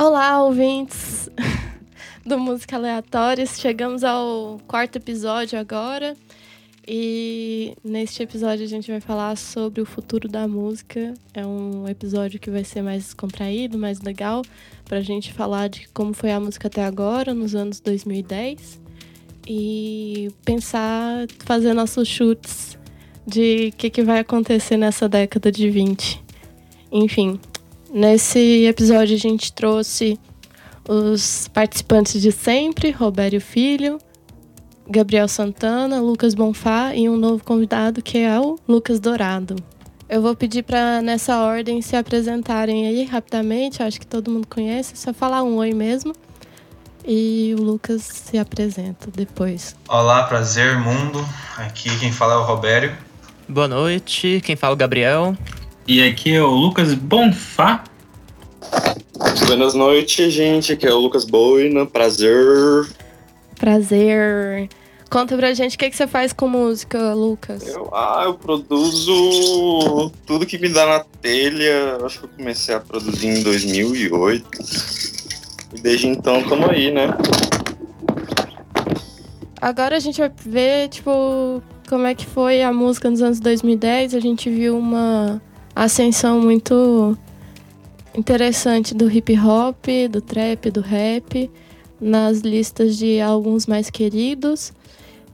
Olá, ouvintes do Música Aleatórias. Chegamos ao quarto episódio agora. E neste episódio a gente vai falar sobre o futuro da música. É um episódio que vai ser mais contraído, mais legal, para a gente falar de como foi a música até agora, nos anos 2010, e pensar, fazer nossos chutes de o que, que vai acontecer nessa década de 20. Enfim, nesse episódio a gente trouxe os participantes de sempre, Robério Filho, Gabriel Santana, Lucas Bonfá e um novo convidado que é o Lucas Dourado. Eu vou pedir para nessa ordem se apresentarem aí rapidamente, acho que todo mundo conhece, só falar um oi mesmo. E o Lucas se apresenta depois. Olá, prazer, mundo. Aqui quem fala é o Robério. Boa noite, quem fala é o Gabriel. E aqui é o Lucas Bonfá. Boas noites, gente. Aqui é o Lucas Boina. Prazer. Prazer. Conta pra gente o que, que você faz com música, Lucas. Eu, ah, eu produzo tudo que me dá na telha. Acho que eu comecei a produzir em 2008. E desde então estamos aí, né? Agora a gente vai ver, tipo, como é que foi a música nos anos 2010. A gente viu uma ascensão muito interessante do hip hop, do trap, do rap, nas listas de álbuns mais queridos.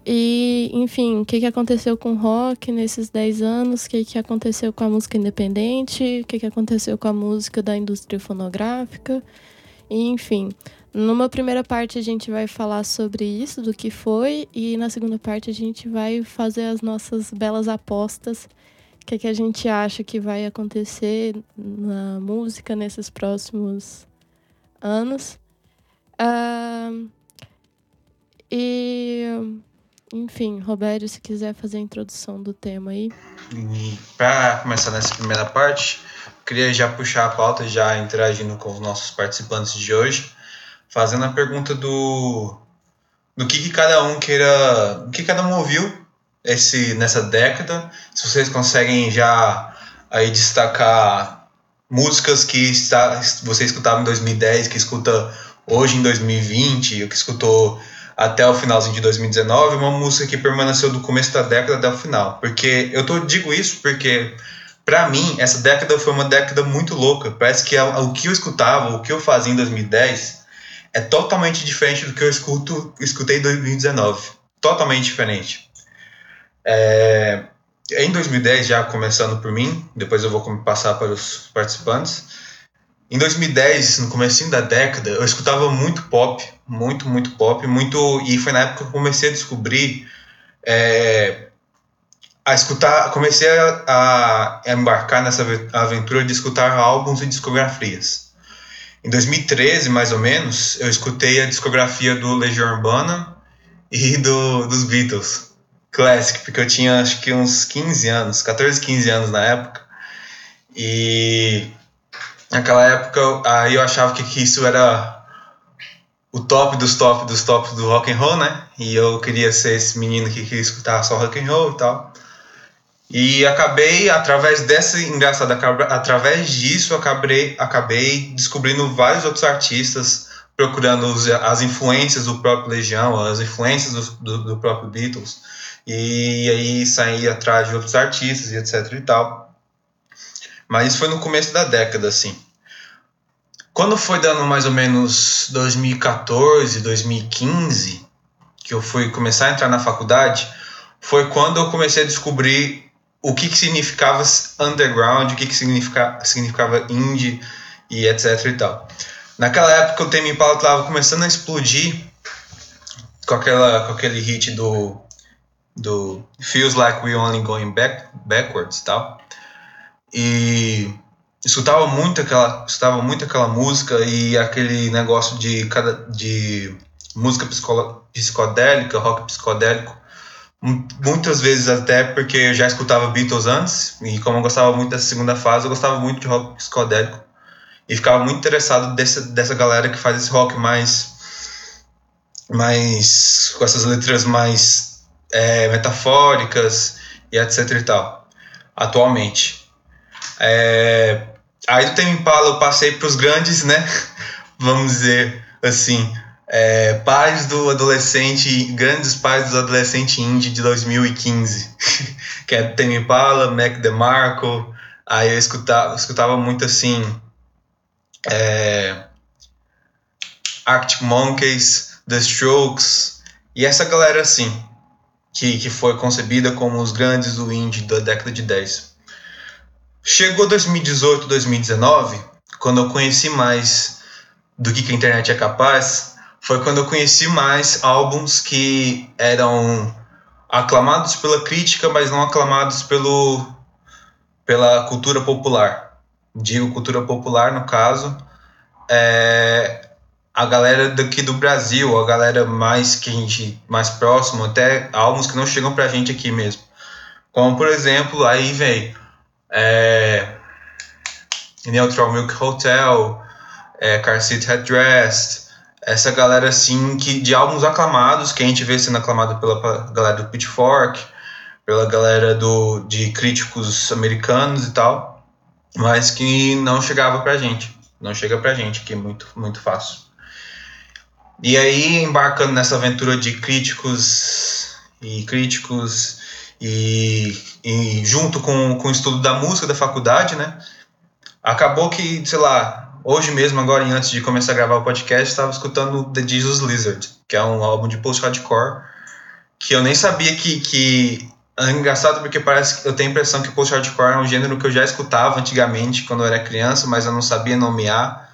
E, enfim, o que, que aconteceu com o rock nesses 10 anos, o que, que aconteceu com a música independente, o que, que aconteceu com a música da indústria fonográfica. E, enfim, numa primeira parte a gente vai falar sobre isso, do que foi, e na segunda parte a gente vai fazer as nossas belas apostas o que, que a gente acha que vai acontecer na música nesses próximos anos. Uh, e, enfim, Roberto, se quiser fazer a introdução do tema aí. Para começar nessa primeira parte, queria já puxar a pauta, já interagindo com os nossos participantes de hoje, fazendo a pergunta do, do que, que cada um queira, o que cada um ouviu esse nessa década. Se vocês conseguem já aí destacar músicas que está, você escutava em 2010, que escuta hoje em 2020, ou que escutou até o finalzinho de 2019, uma música que permaneceu do começo da década até o final. Porque eu tô, digo isso porque para mim essa década foi uma década muito louca. Parece que o que eu escutava, o que eu fazia em 2010 é totalmente diferente do que eu escuto, escutei em 2019. Totalmente diferente. É, em 2010, já começando por mim, depois eu vou passar para os participantes. Em 2010, no começo da década, eu escutava muito pop, muito, muito pop, muito e foi na época que eu comecei a descobrir é, a escutar, comecei a, a, embarcar nessa aventura de escutar álbuns e discografias. Em 2013, mais ou menos, eu escutei a discografia do Legião Urbana e do, dos Beatles. Classic, porque eu tinha acho que uns 15 anos, 14, 15 anos na época. E naquela época aí eu achava que, que isso era o top dos top dos tops do rock and roll, né? E eu queria ser esse menino que queria escutar só rock and roll e tal. E acabei, através dessa engraçada, através disso, acabei, acabei descobrindo vários outros artistas, procurando as influências do próprio Legião, as influências do, do, do próprio Beatles e aí sair atrás de outros artistas e etc e tal. Mas isso foi no começo da década, assim. Quando foi dando mais ou menos 2014, 2015, que eu fui começar a entrar na faculdade, foi quando eu comecei a descobrir o que, que significava underground, o que, que significa, significava indie e etc e tal. Naquela época o Tame Impala estava começando a explodir com, aquela, com aquele hit do do Feels Like We Only Going Back, Backwards tal. E escutava muito aquela, escutava muito aquela música e aquele negócio de cada de música psicodélica, rock psicodélico. Muitas vezes até porque eu já escutava Beatles antes e como eu gostava muito dessa segunda fase, eu gostava muito de rock psicodélico e ficava muito interessado dessa, dessa galera que faz esse rock mais mais com essas letras mais é, metafóricas e etc e tal, atualmente. É, aí do Tame Impala eu passei para os grandes, né? vamos dizer assim, é, pais do adolescente, grandes pais do adolescente indie de 2015, que é Tame Impala, Mac DeMarco, aí eu escutava, escutava muito assim, é, Arctic Monkeys, The Strokes, e essa galera assim, que, que foi concebida como os grandes do indie da década de 10. Chegou 2018, 2019, quando eu conheci mais do que, que a internet é capaz, foi quando eu conheci mais álbuns que eram aclamados pela crítica, mas não aclamados pelo, pela cultura popular. Digo cultura popular, no caso, é, a galera daqui do Brasil, a galera mais que a gente mais próximo, até álbuns que não chegam pra gente aqui mesmo. Como por exemplo, aí vem é, Neutral Milk Hotel, é, Car Seat Headrest, essa galera assim que de álbuns aclamados que a gente vê sendo aclamado pela galera do Pitchfork, pela galera do de críticos americanos e tal, mas que não chegava pra gente, não chega pra gente que é muito muito fácil. E aí, embarcando nessa aventura de críticos e críticos e, e junto com, com o estudo da música da faculdade, né? Acabou que, sei lá, hoje mesmo, agora antes de começar a gravar o podcast, estava escutando The Jesus Lizard, que é um álbum de post-hardcore, que eu nem sabia que, que é engraçado porque parece que eu tenho a impressão que post-hardcore é um gênero que eu já escutava antigamente quando eu era criança, mas eu não sabia nomear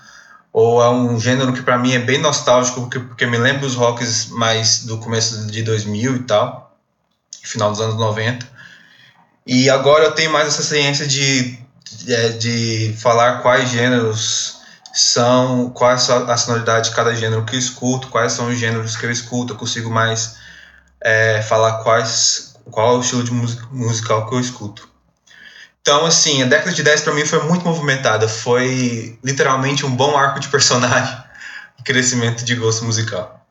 ou é um gênero que para mim é bem nostálgico, porque, porque me lembra os rocks mais do começo de 2000 e tal, final dos anos 90. E agora eu tenho mais essa ciência de, de, é, de falar quais gêneros são, quais são a sonoridade de cada gênero que eu escuto, quais são os gêneros que eu escuto, eu consigo mais é, falar quais, qual é o estilo de musical que eu escuto. Então, assim, a década de 10 para mim foi muito movimentada. Foi literalmente um bom arco de personagem e crescimento de gosto musical.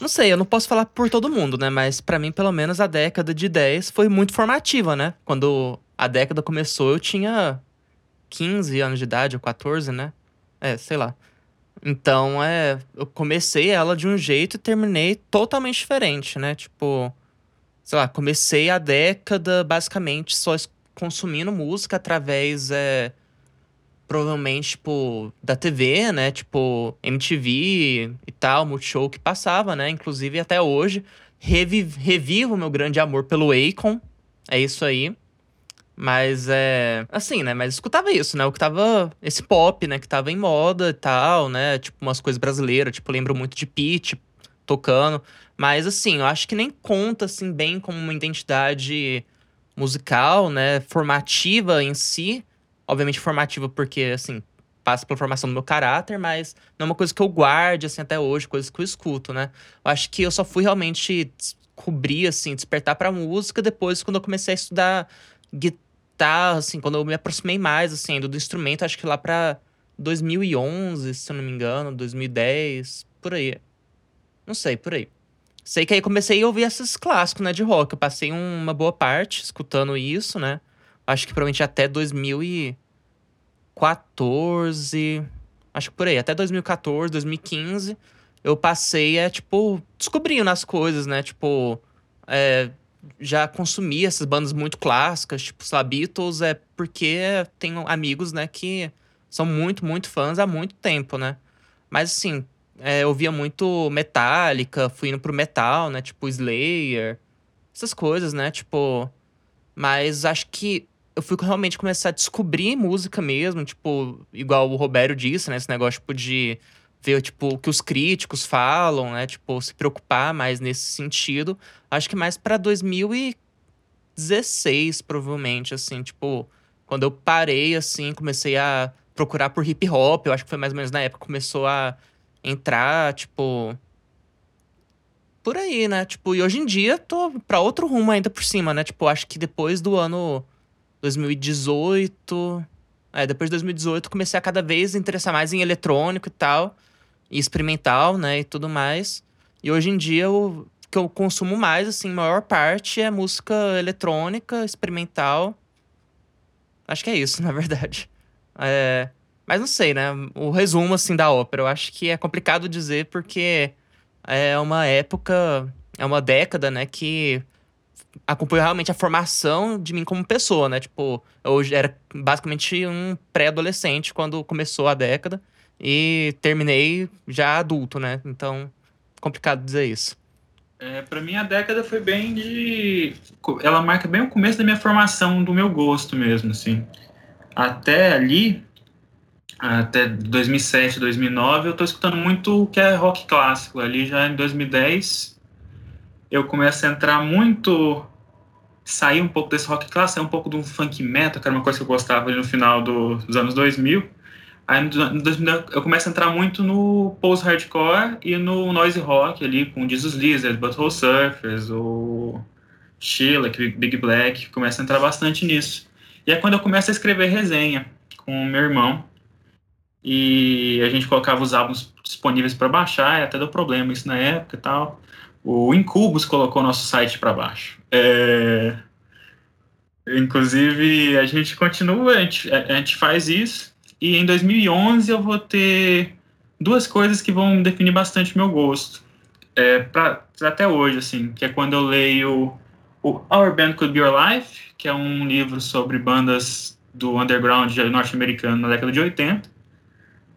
Não sei, eu não posso falar por todo mundo, né? Mas para mim, pelo menos, a década de 10 foi muito formativa, né? Quando a década começou, eu tinha 15 anos de idade, ou 14, né? É, sei lá. Então, é, eu comecei ela de um jeito e terminei totalmente diferente, né? Tipo, sei lá, comecei a década basicamente só consumindo música através, é, provavelmente, tipo, da TV, né? Tipo, MTV e tal, Multishow que passava, né? Inclusive, até hoje, revivo, revivo meu grande amor pelo Akon. É isso aí. Mas é. Assim, né? Mas escutava isso, né? O que tava. Esse pop, né? Que tava em moda e tal, né? Tipo, umas coisas brasileiras. Tipo, lembro muito de Pete tocando. Mas, assim, eu acho que nem conta, assim, bem como uma identidade musical, né, formativa em si. Obviamente formativa porque, assim, passa pela formação do meu caráter, mas não é uma coisa que eu guarde, assim, até hoje, coisas que eu escuto, né. Eu acho que eu só fui realmente descobrir, assim, despertar pra música depois quando eu comecei a estudar guitarra, assim, quando eu me aproximei mais, assim, do, do instrumento, acho que lá pra 2011, se eu não me engano, 2010, por aí. Não sei, por aí. Sei que aí comecei a ouvir esses clássicos, né, de rock. Eu passei uma boa parte escutando isso, né? Acho que provavelmente até 2014. Acho que por aí, até 2014, 2015. Eu passei, é, tipo, descobrindo as coisas, né? Tipo, é, já consumi essas bandas muito clássicas, tipo, sei lá, Beatles, é porque tenho amigos, né, que são muito, muito fãs há muito tempo, né? Mas, assim, é, eu via muito Metallica, fui indo pro metal, né? Tipo Slayer, essas coisas, né? Tipo. Mas acho que eu fui realmente começar a descobrir música mesmo, tipo, igual o Roberto disse, né? Esse negócio, tipo, de ver, tipo, o que os críticos falam, né? Tipo, se preocupar mais nesse sentido. Acho que mais pra 2016, provavelmente, assim, tipo, quando eu parei, assim, comecei a procurar por hip hop, eu acho que foi mais ou menos na época que começou a entrar, tipo. Por aí, né? Tipo, e hoje em dia tô pra outro rumo ainda por cima, né? Tipo, acho que depois do ano 2018. É, depois de 2018 comecei a cada vez interessar mais em eletrônico e tal. E experimental, né? E tudo mais. E hoje em dia o que eu consumo mais, assim, maior parte é música eletrônica, experimental. Acho que é isso, na verdade. É, Mas não sei, né? O resumo, assim, da ópera, eu acho que é complicado dizer porque é uma época, é uma década, né, que acompanhou realmente a formação de mim como pessoa, né? Tipo, eu era basicamente um pré-adolescente quando começou a década e terminei já adulto, né? Então, complicado dizer isso. É, para mim a década foi bem de, ela marca bem o começo da minha formação, do meu gosto mesmo, assim. Até ali, até 2007, 2009, eu tô escutando muito o que é rock clássico. Ali já em 2010, eu começo a entrar muito, sair um pouco desse rock clássico, um pouco do funk metal, que era uma coisa que eu gostava ali no final do, dos anos 2000. Aí em 2000 eu começo a entrar muito no post-hardcore e no noise rock ali, com Jesus Lizard, Butthole Surfers, o Sheila, Big Black, começa a entrar bastante nisso. E é quando eu começo a escrever resenha com o meu irmão, e a gente colocava os álbuns disponíveis para baixar, e até deu problema isso na época e tal. O Incubus colocou nosso site para baixo. É... Inclusive, a gente continua, a gente, a gente faz isso, e em 2011 eu vou ter duas coisas que vão definir bastante meu gosto. É, pra, até hoje, assim, que é quando eu leio o Our Band Could Be Your Life, que é um livro sobre bandas do underground norte-americano na década de 80,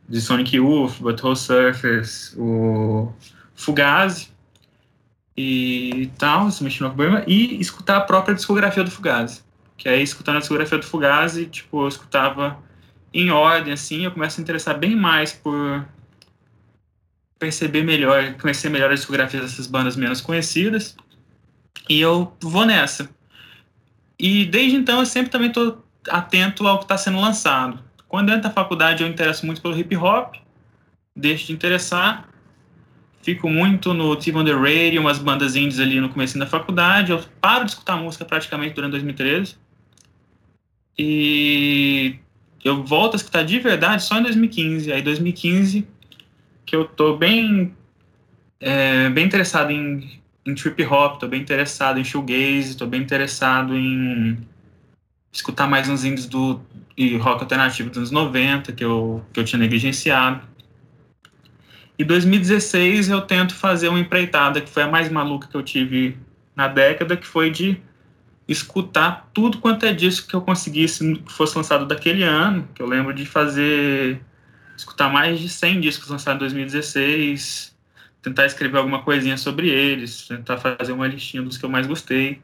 de Sonic Youth, Butthole Surfers, o Fugazi e tal, se mexendo com e escutar a própria discografia do Fugazi. Que aí, escutando a discografia do Fugazi, tipo, eu escutava em ordem, assim, eu começo a interessar bem mais por perceber melhor, conhecer melhor as discografias dessas bandas menos conhecidas. E eu vou nessa. E desde então eu sempre também estou atento ao que está sendo lançado. Quando eu entro na faculdade, eu interesso muito pelo hip hop, deixo de interessar. Fico muito no TV on the Radio, umas bandas indies ali no começo da faculdade. Eu paro de escutar música praticamente durante 2013. E eu volto a escutar de verdade só em 2015. Aí 2015 que eu tô bem é, bem interessado em, em trip hop, tô bem interessado em shoegaze, tô bem interessado em escutar mais uns indies do e rock alternativo dos anos 90, que eu, que eu tinha negligenciado. E 2016 eu tento fazer uma empreitada, que foi a mais maluca que eu tive na década, que foi de escutar tudo quanto é disco que eu conseguisse que fosse lançado daquele ano, que eu lembro de fazer escutar mais de 100 discos lançados em 2016, tentar escrever alguma coisinha sobre eles, tentar fazer uma listinha dos que eu mais gostei.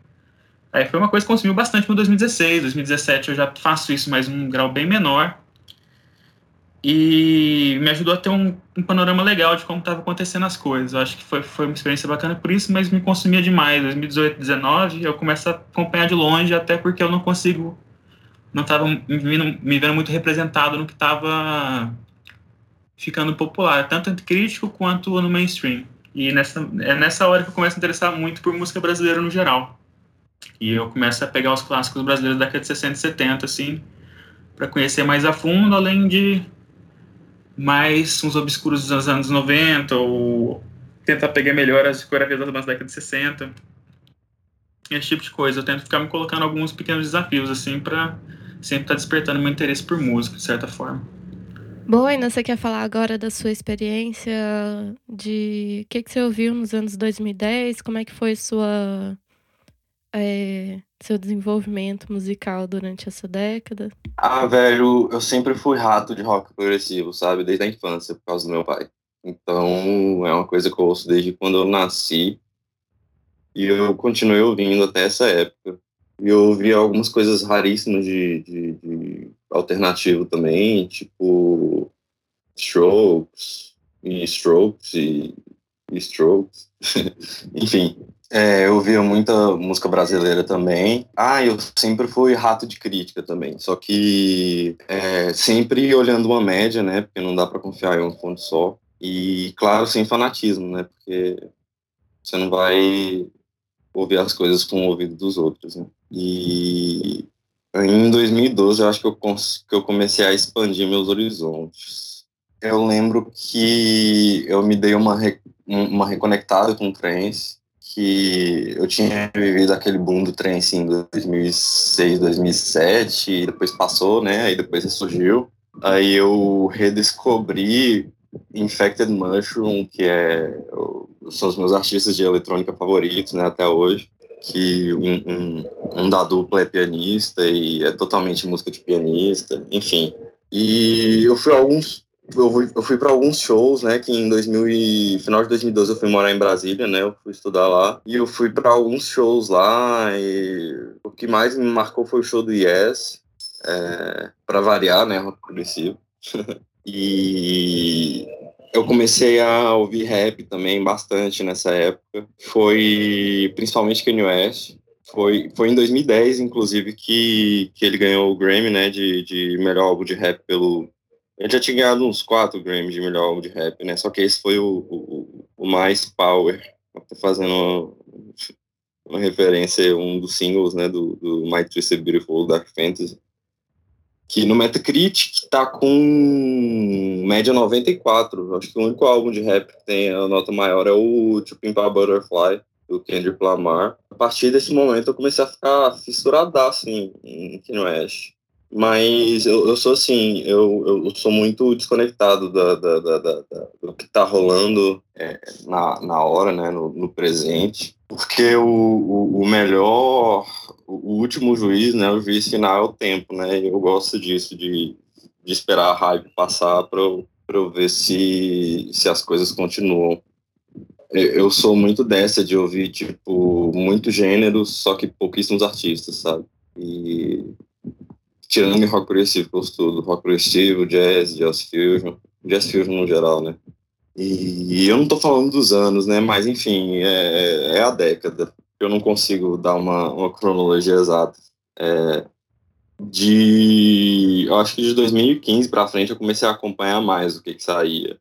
Aí foi uma coisa que consumiu bastante no 2016. 2017 eu já faço isso, mas um grau bem menor. E me ajudou a ter um, um panorama legal de como estava acontecendo as coisas. Eu acho que foi, foi uma experiência bacana por isso, mas me consumia demais. 2018, 2019, eu começo a acompanhar de longe, até porque eu não consigo. Não estava me, me vendo muito representado no que estava ficando popular, tanto entre crítico quanto no mainstream. E nessa, é nessa hora que eu começo a interessar muito por música brasileira no geral. E eu começo a pegar os clássicos brasileiros da década de 60 e 70, assim, para conhecer mais a fundo, além de mais uns obscuros dos anos 90, ou tentar pegar melhor as discografias das bandas da década de 60. Esse tipo de coisa. Eu tento ficar me colocando alguns pequenos desafios, assim, para sempre estar tá despertando meu interesse por música, de certa forma. Boina, você quer falar agora da sua experiência de o que, que você ouviu nos anos 2010? Como é que foi sua é, seu desenvolvimento musical durante essa década? Ah, velho, eu sempre fui rato de rock progressivo, sabe? Desde a infância, por causa do meu pai. Então, é uma coisa que eu ouço desde quando eu nasci. E eu continuei ouvindo até essa época. E eu ouvi algumas coisas raríssimas de, de, de alternativo também, tipo Strokes, e Strokes, e, e Strokes. Enfim, é, eu ouvia muita música brasileira também. Ah, eu sempre fui rato de crítica também. Só que é, sempre olhando uma média, né? Porque não dá para confiar em um ponto só. E, claro, sem fanatismo, né? Porque você não vai ouvir as coisas com o ouvido dos outros, né? E em 2012, eu acho que eu, que eu comecei a expandir meus horizontes. Eu lembro que eu me dei uma, uma reconectada com o trance que eu tinha vivido aquele boom do trance em 2006, 2007, e depois passou, né? Aí depois ressurgiu. Aí eu redescobri Infected Mushroom, que é são os meus artistas de eletrônica favoritos, né, até hoje. Que um, um, um da dupla é pianista e é totalmente música de pianista, enfim. E eu fui a alguns eu fui, eu fui para alguns shows, né, que em 2000 e, final de 2012 eu fui morar em Brasília, né, eu fui estudar lá, e eu fui para alguns shows lá, e o que mais me marcou foi o show do Yes, é, para variar, né, rock progressivo. e eu comecei a ouvir rap também bastante nessa época. Foi principalmente Kanye West. Foi, foi em 2010, inclusive, que, que ele ganhou o Grammy, né, de, de melhor álbum de rap pelo... Ele já tinha ganhado uns quatro Grammys de melhor álbum de rap, né, só que esse foi o, o, o mais power. Tô fazendo uma, uma referência, um dos singles, né, do, do My Twisted Beautiful Dark Fantasy que no Metacritic tá com média 94. Acho que o único álbum de rap que tem a nota maior é o To Pimp a Butterfly, do Kendrick Lamar. A partir desse momento eu comecei a ficar fissuradaço em, em Kanye West. Mas eu, eu sou assim, eu, eu sou muito desconectado da, da, da, da do que tá rolando é, na, na hora, né, no, no presente. Porque o, o, o, melhor, o último juiz, né, o juiz final é o tempo, né? Eu gosto disso, de, de esperar a raiva passar para eu, eu ver se, se as coisas continuam. Eu sou muito dessa de ouvir, tipo, muitos gêneros, só que pouquíssimos artistas, sabe? E tirando rock progressivo, eu estudo, rock progressivo, jazz, jazz fusion, jazz fusion no geral, né? E eu não estou falando dos anos, né? Mas, enfim, é, é, a década. Eu não consigo dar uma, uma cronologia exata. É, de... Eu acho que de 2015 para frente eu comecei a acompanhar mais o que, que saía.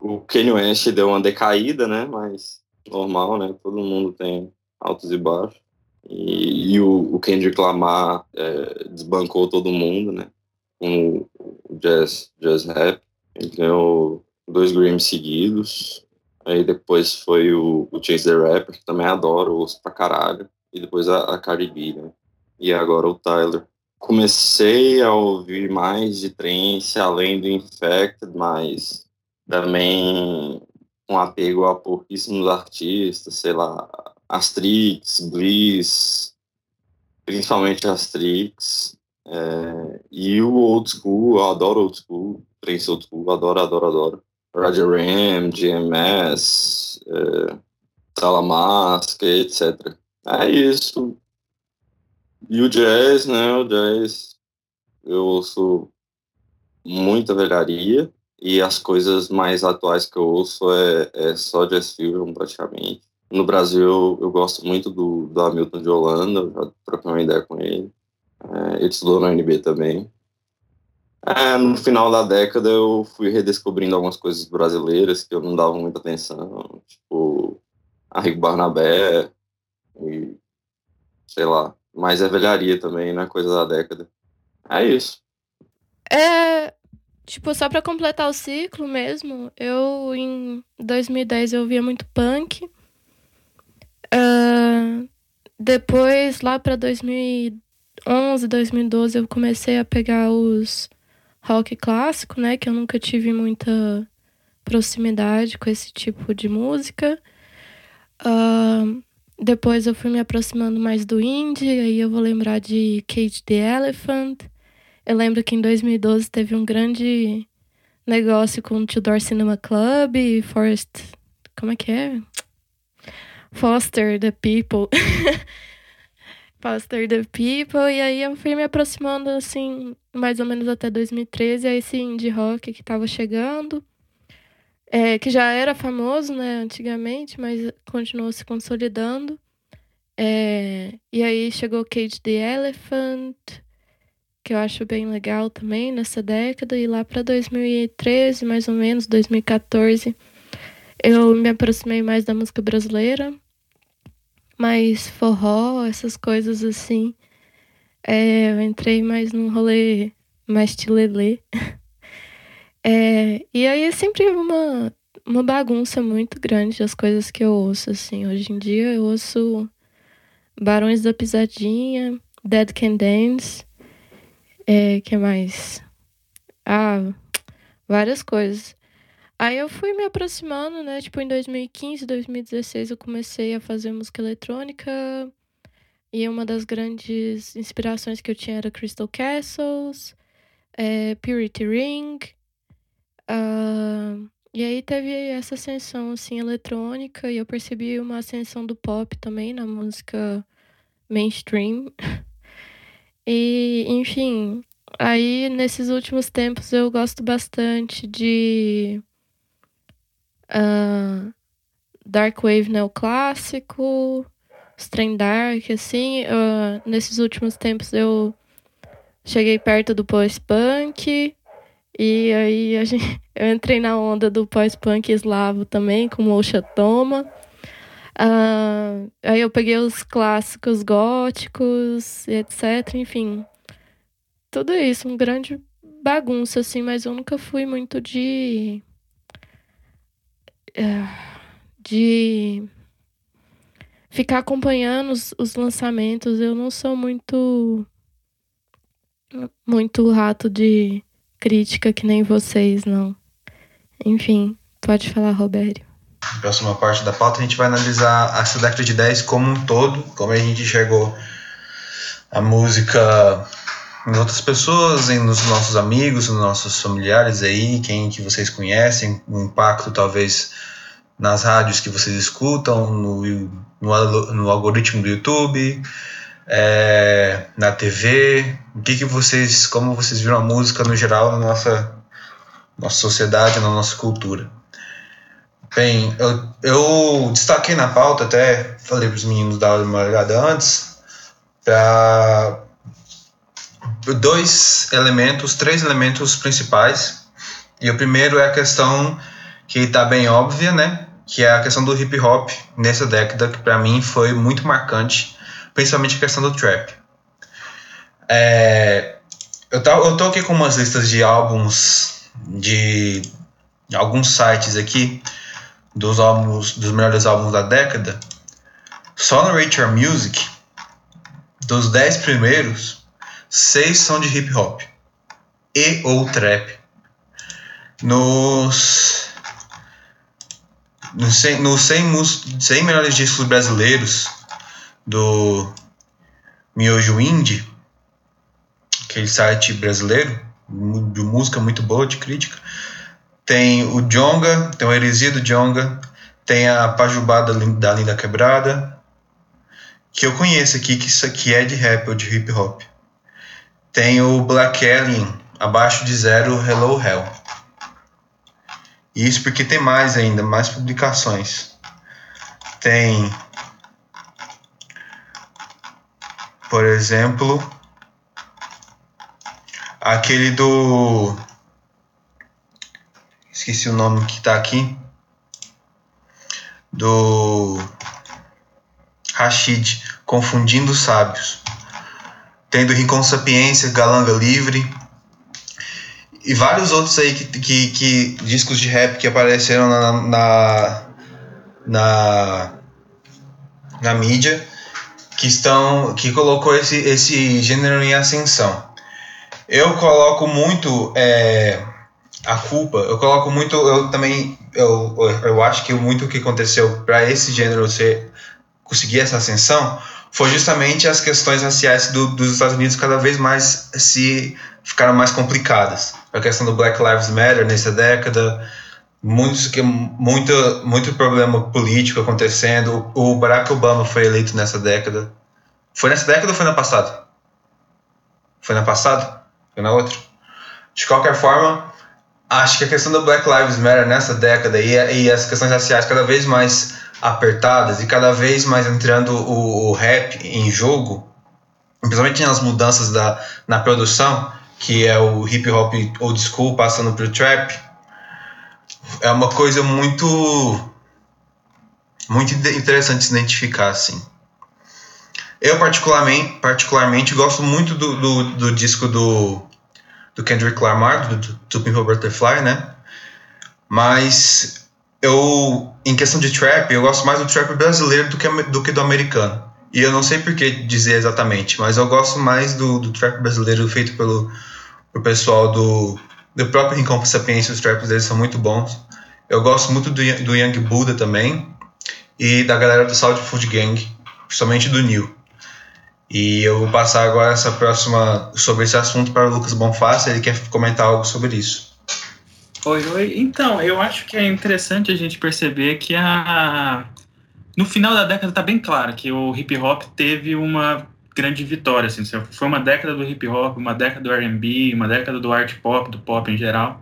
O Kanye West deu uma decaída, né? Mas normal, né? Todo mundo tem altos e baixos. E, e o, o Kendrick Lamar é, desbancou todo mundo, né? Com o jazz, jazz rap. Ele ganhou dois Grammys seguidos. Aí depois foi o, o Chase the Rapper, que também adoro, ouço pra caralho. E depois a, a Cardi B, né? E agora o Tyler. Comecei a ouvir mais de trance, além do Infected, mas também um apego a pouquíssimos artistas, sei lá, Astrix, Bliss, principalmente Astrix. É, e o Old School, eu adoro Old School, trance Old School, adoro, adoro, adoro. Roger Ram, GMS, é, Salamasca, etc. É isso. E o jazz, né? O jazz, eu ouço muita velharia e as coisas mais atuais que eu ouço é, é só jazz fusion praticamente. No Brasil, eu gosto muito do, do Hamilton de Holanda, já troquei uma ideia com ele. É, ele estudou na UNB também. É, no final da década eu fui redescobrindo algumas coisas brasileiras que eu não dava muita atenção, tipo Arrigo Barnabé e sei lá, mas é velharia também, né, coisa da década. É isso. É, tipo, só para completar o ciclo mesmo, eu em 2010 eu via muito punk. Depois, lá para 2011, 2012, eu comecei a pegar os rock clássico, né? Que eu nunca tive muita proximidade com esse tipo de música. Uh, depois eu fui me aproximando mais do indie, aí eu vou lembrar de Cage the Elephant. Eu lembro que em 2012 teve um grande negócio com o Tudor Cinema Club e Forest. Como é que é? Foster the People. Foster the People. E aí eu fui me aproximando, assim, mais ou menos até 2013, a esse indie rock que tava chegando. É, que já era famoso, né, antigamente, mas continuou se consolidando. É, e aí chegou Cage the Elephant, que eu acho bem legal também nessa década. E lá para 2013, mais ou menos, 2014, eu me aproximei mais da música brasileira mais forró, essas coisas assim. É, eu entrei mais num rolê mais tilelê. É, e aí é sempre uma, uma bagunça muito grande as coisas que eu ouço, assim. Hoje em dia eu ouço Barões da Pisadinha, Dead Can Dance, é, que mais? Ah, várias coisas. Aí eu fui me aproximando, né? Tipo, em 2015, 2016 eu comecei a fazer música eletrônica. E uma das grandes inspirações que eu tinha era Crystal Castles, é, Purity Ring. Uh, e aí teve essa ascensão, assim, eletrônica. E eu percebi uma ascensão do pop também na música mainstream. e, enfim, aí nesses últimos tempos eu gosto bastante de Dark Wave neoclássico, Strain Dark, assim. Uh, nesses últimos tempos eu cheguei perto do pós-punk. E aí a gente, eu entrei na onda do pós-punk eslavo também, com Mosha Toma. Uh, aí eu peguei os clássicos góticos, etc. Enfim, tudo isso, um grande bagunça, assim, mas eu nunca fui muito de de ficar acompanhando os, os lançamentos. Eu não sou muito muito rato de crítica que nem vocês, não. Enfim, pode falar, Robério. Próxima parte da pauta, a gente vai analisar essa década de 10 como um todo, como a gente enxergou a música em outras pessoas, nos nossos amigos, nos nossos familiares aí, quem que vocês conhecem, o impacto talvez nas rádios que vocês escutam, no, no, no algoritmo do YouTube, é, na TV, o que, que vocês, como vocês viram a música no geral na nossa, nossa sociedade, na nossa cultura. Bem, eu, eu destaquei na pauta, até falei para os meninos dar uma olhada antes, para dois elementos, três elementos principais. E o primeiro é a questão que está bem óbvia, né? Que é a questão do hip hop nessa década, que para mim foi muito marcante, principalmente a questão do trap. É, eu, tô, eu tô aqui com umas listas de álbuns de, de alguns sites aqui, dos álbuns, dos melhores álbuns da década. Só no Rachel Music, dos 10 primeiros, seis são de hip hop e ou trap. Nos nos 100, no 100, 100 melhores discos brasileiros do Miojo Indie, aquele site brasileiro de música muito boa, de crítica, tem o Jonga, tem o Heresia do Jonga, tem a Pajubá da Linda Quebrada, que eu conheço aqui, que isso aqui é de rap ou de hip hop. Tem o Black Alien, Abaixo de Zero, Hello Hell. Isso porque tem mais ainda, mais publicações. Tem, por exemplo, aquele do. Esqueci o nome que está aqui. Do Rashid, Confundindo Sábios. Tem do Rincon Sapiência, Galanga Livre e vários outros aí que, que, que, discos de rap que apareceram na, na, na, na mídia que estão que colocou esse, esse gênero em ascensão. Eu coloco muito é, a culpa, eu coloco muito, eu também, eu, eu acho que muito o que aconteceu para esse gênero ser, conseguir essa ascensão foi justamente as questões raciais do, dos Estados Unidos cada vez mais se ficaram mais complicadas. A questão do Black Lives Matter nessa década, muitos muito muito problema político acontecendo. O Barack Obama foi eleito nessa década. Foi nessa década ou foi na passada? Foi na passada? Foi na outra? De qualquer forma, acho que a questão do Black Lives Matter nessa década e, e as questões raciais cada vez mais apertadas e cada vez mais entrando o, o rap em jogo, principalmente nas mudanças da, na produção, que é o hip hop old school passando pro trap, é uma coisa muito muito interessante se identificar assim. Eu particularmente, particularmente gosto muito do, do, do disco do, do Kendrick Lamar, do, do Pimp Butterfly, né? Mas eu, em questão de trap, eu gosto mais do trap brasileiro do que, do que do americano. E eu não sei por que dizer exatamente, mas eu gosto mais do, do trap brasileiro feito pelo, pelo pessoal do do próprio Rincon Sapiência, os traps deles são muito bons. Eu gosto muito do, do Young Buddha também e da galera do Sound Food Gang, principalmente do Neil. E eu vou passar agora essa próxima sobre esse assunto para o Lucas Bonfácio, ele quer comentar algo sobre isso. Oi, oi. Então, eu acho que é interessante a gente perceber que a no final da década tá bem claro que o hip hop teve uma grande vitória, assim, foi uma década do hip hop, uma década do R&B, uma década do art pop, do pop em geral.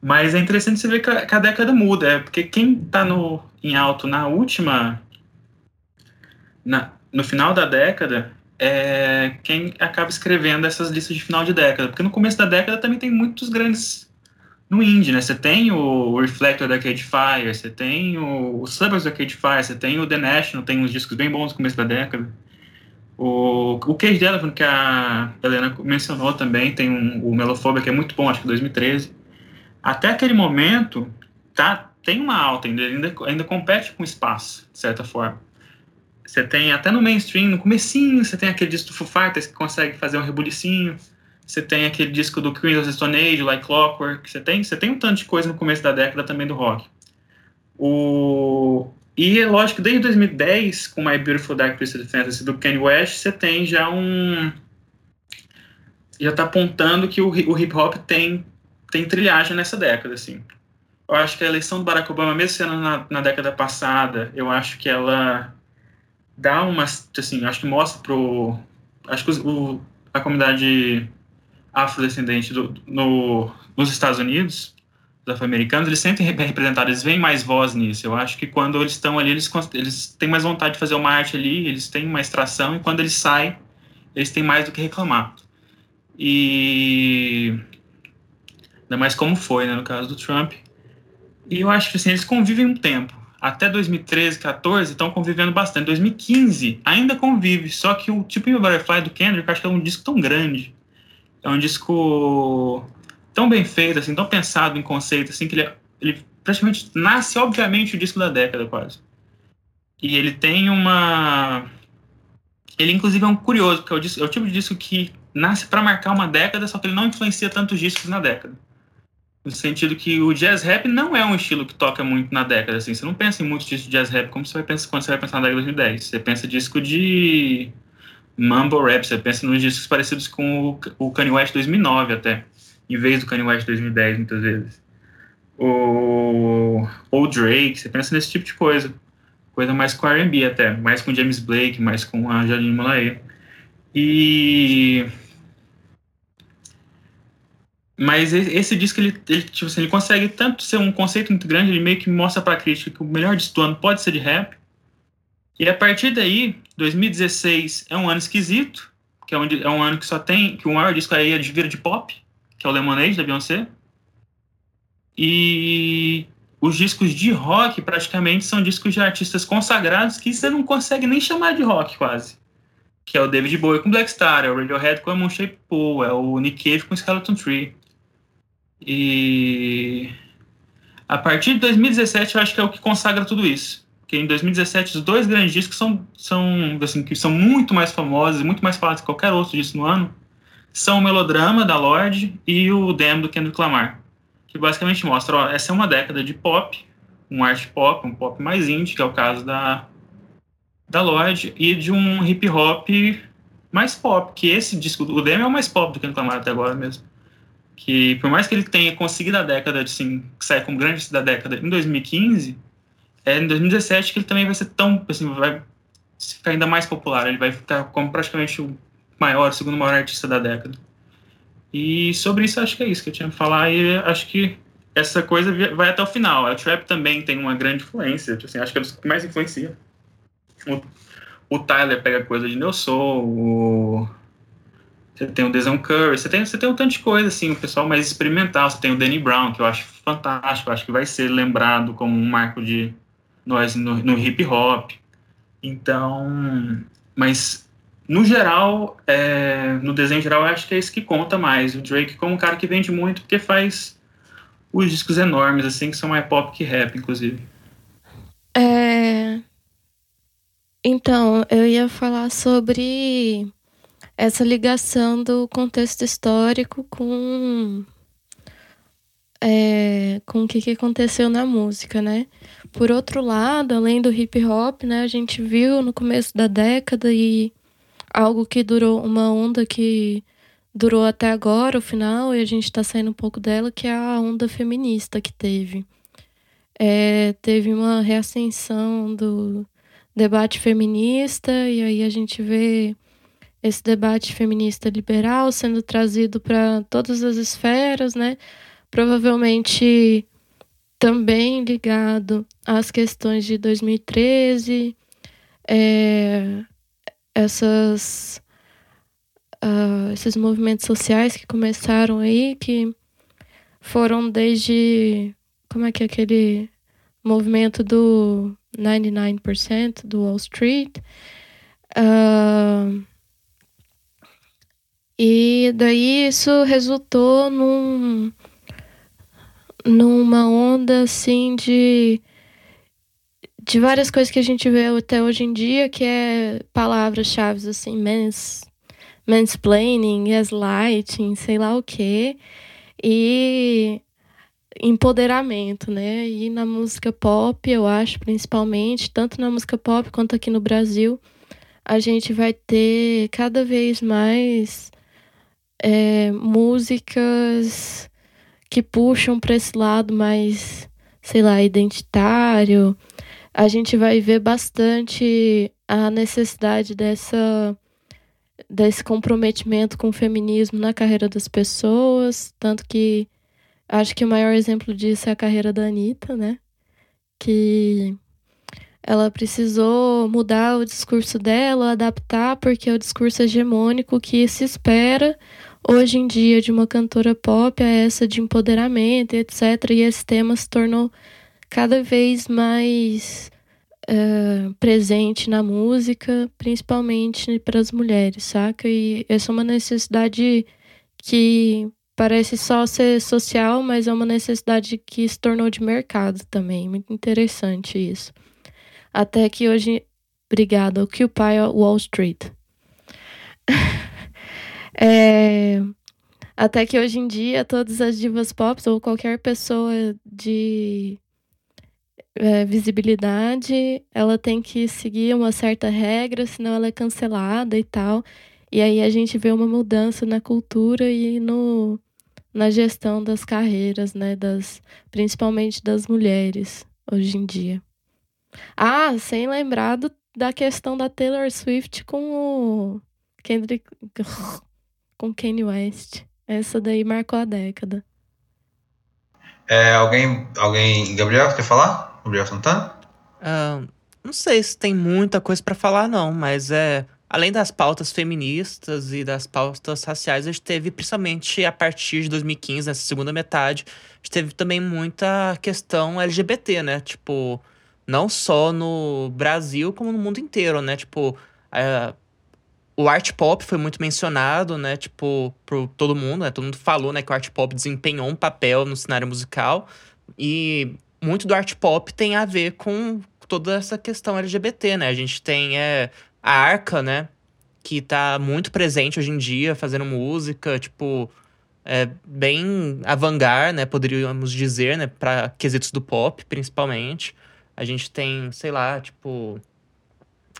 Mas é interessante você ver que a, década muda, é porque quem tá no em alto na última na, no final da década é quem acaba escrevendo essas listas de final de década, porque no começo da década também tem muitos grandes no indie, né? Você tem o Reflector da Arcade Fire, você tem o, o Suburbs da Arcade Fire, você tem o The National, tem uns discos bem bons no começo da década. O, o Cage Elephant, que a Helena mencionou também, tem um, o Melofobia, que é muito bom, acho que 2013. Até aquele momento, tá, tem uma alta, ainda, ainda, ainda compete com espaço, de certa forma. Você tem, até no mainstream, no comecinho, você tem aquele disco do Foo Fighters que consegue fazer um rebulicinho. Você tem aquele disco do Queen of the Stone Age, Like Clockwork. Você tem, você tem um tanto de coisa no começo da década também do rock. O... E é lógico, desde 2010, com My Beautiful Dark Twisted Fantasy do Kanye West, você tem já um. Já tá apontando que o, o hip hop tem, tem trilhagem nessa década, assim. Eu acho que a eleição do Barack Obama, mesmo sendo na, na década passada, eu acho que ela dá uma. Assim, acho que mostra pro. Acho que o, a comunidade afrodescendente do, no, nos Estados Unidos, os afro-americanos, eles sentem representados, eles veem mais voz nisso. Eu acho que quando eles estão ali, eles, eles têm mais vontade de fazer uma arte ali, eles têm uma extração, e quando eles saem, eles têm mais do que reclamar. E. Ainda mais como foi, né, no caso do Trump. E eu acho que assim, eles convivem um tempo. Até 2013, 14, estão convivendo bastante. 2015 ainda convive, só que o tipo Butterfly do Kendrick, acho que é um disco tão grande é um disco tão bem feito, assim, tão pensado em conceito, assim, que ele, ele praticamente nasce, obviamente, o disco da década, quase. E ele tem uma... Ele, inclusive, é um curioso, porque é o, disco, é o tipo de disco que nasce para marcar uma década, só que ele não influencia tantos discos na década. No sentido que o jazz rap não é um estilo que toca muito na década, assim. Você não pensa em muitos discos de jazz rap como você vai pensar quando você vai pensar na década de 2010. Você pensa disco de mumble rap, você pensa nos discos parecidos com o, Kanye West 2009 até, em vez do Kanye West 2010 muitas vezes. Ou Drake, você pensa nesse tipo de coisa. Coisa mais com R&B até, mais com James Blake, mais com a Janine Monae. E... Mas esse disco, ele, ele, tipo assim, ele consegue tanto ser um conceito muito grande, ele meio que mostra pra crítica que o melhor disco do ano pode ser de rap, e a partir daí, 2016 é um ano esquisito, que é um, é um ano que só tem, que o maior disco aí é de vira de pop, que é o Lemonade da Beyoncé. E os discos de rock praticamente são discos de artistas consagrados que você não consegue nem chamar de rock quase. Que é o David Bowie com Black Star, é o Radiohead com a Moonshaped Pool, é o Nick Cave com Skeleton Tree. E a partir de 2017 eu acho que é o que consagra tudo isso que em 2017 os dois grandes discos são, são assim, que são muito mais famosos muito mais falados que qualquer outro disco no ano, são o Melodrama, da Lorde, e o Damn, do Kendrick Lamar, que basicamente mostra, ó, essa é uma década de pop, um art pop, um pop mais indie, que é o caso da, da Lorde, e de um hip hop mais pop, que esse disco, o Damn é o mais pop do Kendrick Lamar até agora mesmo. Que por mais que ele tenha conseguido a década, assim, sair como grande da década em 2015 é em 2017 que ele também vai ser tão, assim, vai ficar ainda mais popular. Ele vai ficar como praticamente o maior, o segundo maior artista da década. E sobre isso, acho que é isso que eu tinha que falar. E acho que essa coisa vai até o final. A trap também tem uma grande influência. Assim, acho que é que mais influencia. O, o Tyler pega coisa de Neo Soul, o, você tem o Deson Curry, você tem, você tem um tanto de coisa, assim, o pessoal mais experimental. Você tem o Danny Brown, que eu acho fantástico, acho que vai ser lembrado como um marco de, nós no, no hip hop. Então, mas no geral, é, no desenho geral, acho que é isso que conta mais. O Drake como um cara que vende muito porque faz os discos enormes, assim, que são mais pop que rap, inclusive. É... Então, eu ia falar sobre essa ligação do contexto histórico com é, com o que, que aconteceu na música, né? Por outro lado, além do hip hop, né, a gente viu no começo da década e algo que durou uma onda que durou até agora, o final, e a gente está saindo um pouco dela, que é a onda feminista que teve. É, teve uma reascensão do debate feminista, e aí a gente vê esse debate feminista liberal sendo trazido para todas as esferas, né? Provavelmente também ligado às questões de 2013, é, essas, uh, esses movimentos sociais que começaram aí, que foram desde. Como é que é aquele movimento do 99% do Wall Street? Uh, e daí isso resultou num, numa onda assim de de várias coisas que a gente vê até hoje em dia, que é palavras-chave assim, mans, mansplaining, gaslighting, sei lá o quê. E empoderamento, né? E na música pop, eu acho, principalmente, tanto na música pop quanto aqui no Brasil, a gente vai ter cada vez mais é, músicas que puxam para esse lado mais, sei lá, identitário. A gente vai ver bastante a necessidade dessa desse comprometimento com o feminismo na carreira das pessoas, tanto que acho que o maior exemplo disso é a carreira da Anitta, né? Que ela precisou mudar o discurso dela, adaptar, porque é o discurso hegemônico que se espera hoje em dia de uma cantora pop é essa de empoderamento, etc. E esse tema se tornou cada vez mais uh, presente na música, principalmente para as mulheres, saca? E essa é uma necessidade que parece só ser social, mas é uma necessidade que se tornou de mercado também. Muito interessante isso. Até que hoje, obrigada, Occupy Wall Street. É, até que hoje em dia, todas as divas pop ou qualquer pessoa de é, visibilidade, ela tem que seguir uma certa regra, senão ela é cancelada e tal. E aí a gente vê uma mudança na cultura e no, na gestão das carreiras, né? Das, principalmente das mulheres hoje em dia. Ah, sem lembrar do, da questão da Taylor Swift com o Kendrick com Kanye West. Essa daí marcou a década. É, alguém, alguém. Gabriel, quer falar? Gabriel Santana? Uh, não sei se tem muita coisa para falar, não, mas é. Além das pautas feministas e das pautas raciais, a gente teve, principalmente a partir de 2015, nessa segunda metade, a gente teve também muita questão LGBT, né? Tipo, não só no Brasil, como no mundo inteiro, né? Tipo, uh, o art pop foi muito mencionado, né? Tipo, por todo mundo, né? Todo mundo falou, né, que o art pop desempenhou um papel no cenário musical. E muito do art pop tem a ver com toda essa questão LGBT, né? A gente tem é, a Arca, né? Que tá muito presente hoje em dia, fazendo música, tipo, é, bem avant-garde, né? Poderíamos dizer, né? Pra quesitos do pop, principalmente. A gente tem, sei lá, tipo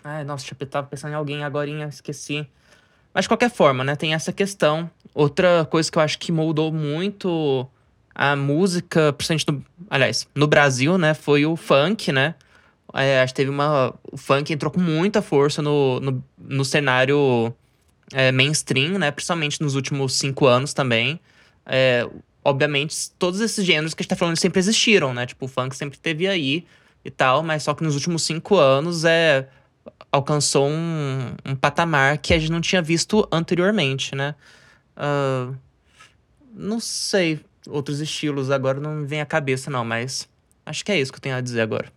Ai, nossa, eu tava pensando em alguém agora, esqueci. Mas de qualquer forma, né, tem essa questão. Outra coisa que eu acho que moldou muito a música, principalmente no, aliás, no Brasil, né, foi o funk, né? É, acho que teve uma. O funk entrou com muita força no, no, no cenário é, mainstream, né? Principalmente nos últimos cinco anos também. É, obviamente, todos esses gêneros que a gente tá falando sempre existiram, né? Tipo, o funk sempre teve aí e tal, mas só que nos últimos cinco anos é alcançou um, um patamar que a gente não tinha visto anteriormente, né? Uh, não sei outros estilos agora não me vem à cabeça não, mas acho que é isso que eu tenho a dizer agora.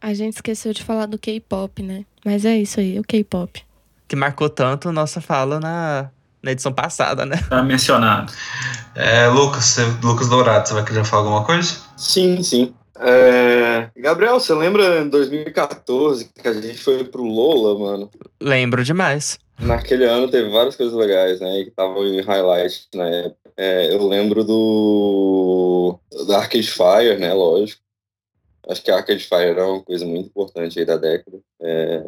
A gente esqueceu de falar do K-pop, né? Mas é isso aí, o K-pop. Que marcou tanto nossa fala na, na edição passada, né? Tá mencionado. É, Lucas, Lucas Dourado, você vai querer falar alguma coisa? Sim, sim. É... Gabriel, você lembra em 2014 que a gente foi pro Lola, mano? Lembro demais. Naquele ano teve várias coisas legais, né? Que estavam em highlight na época. É, eu lembro do. da Arcade Fire, né? Lógico. Acho que a Arcade Fire é uma coisa muito importante aí da década. É,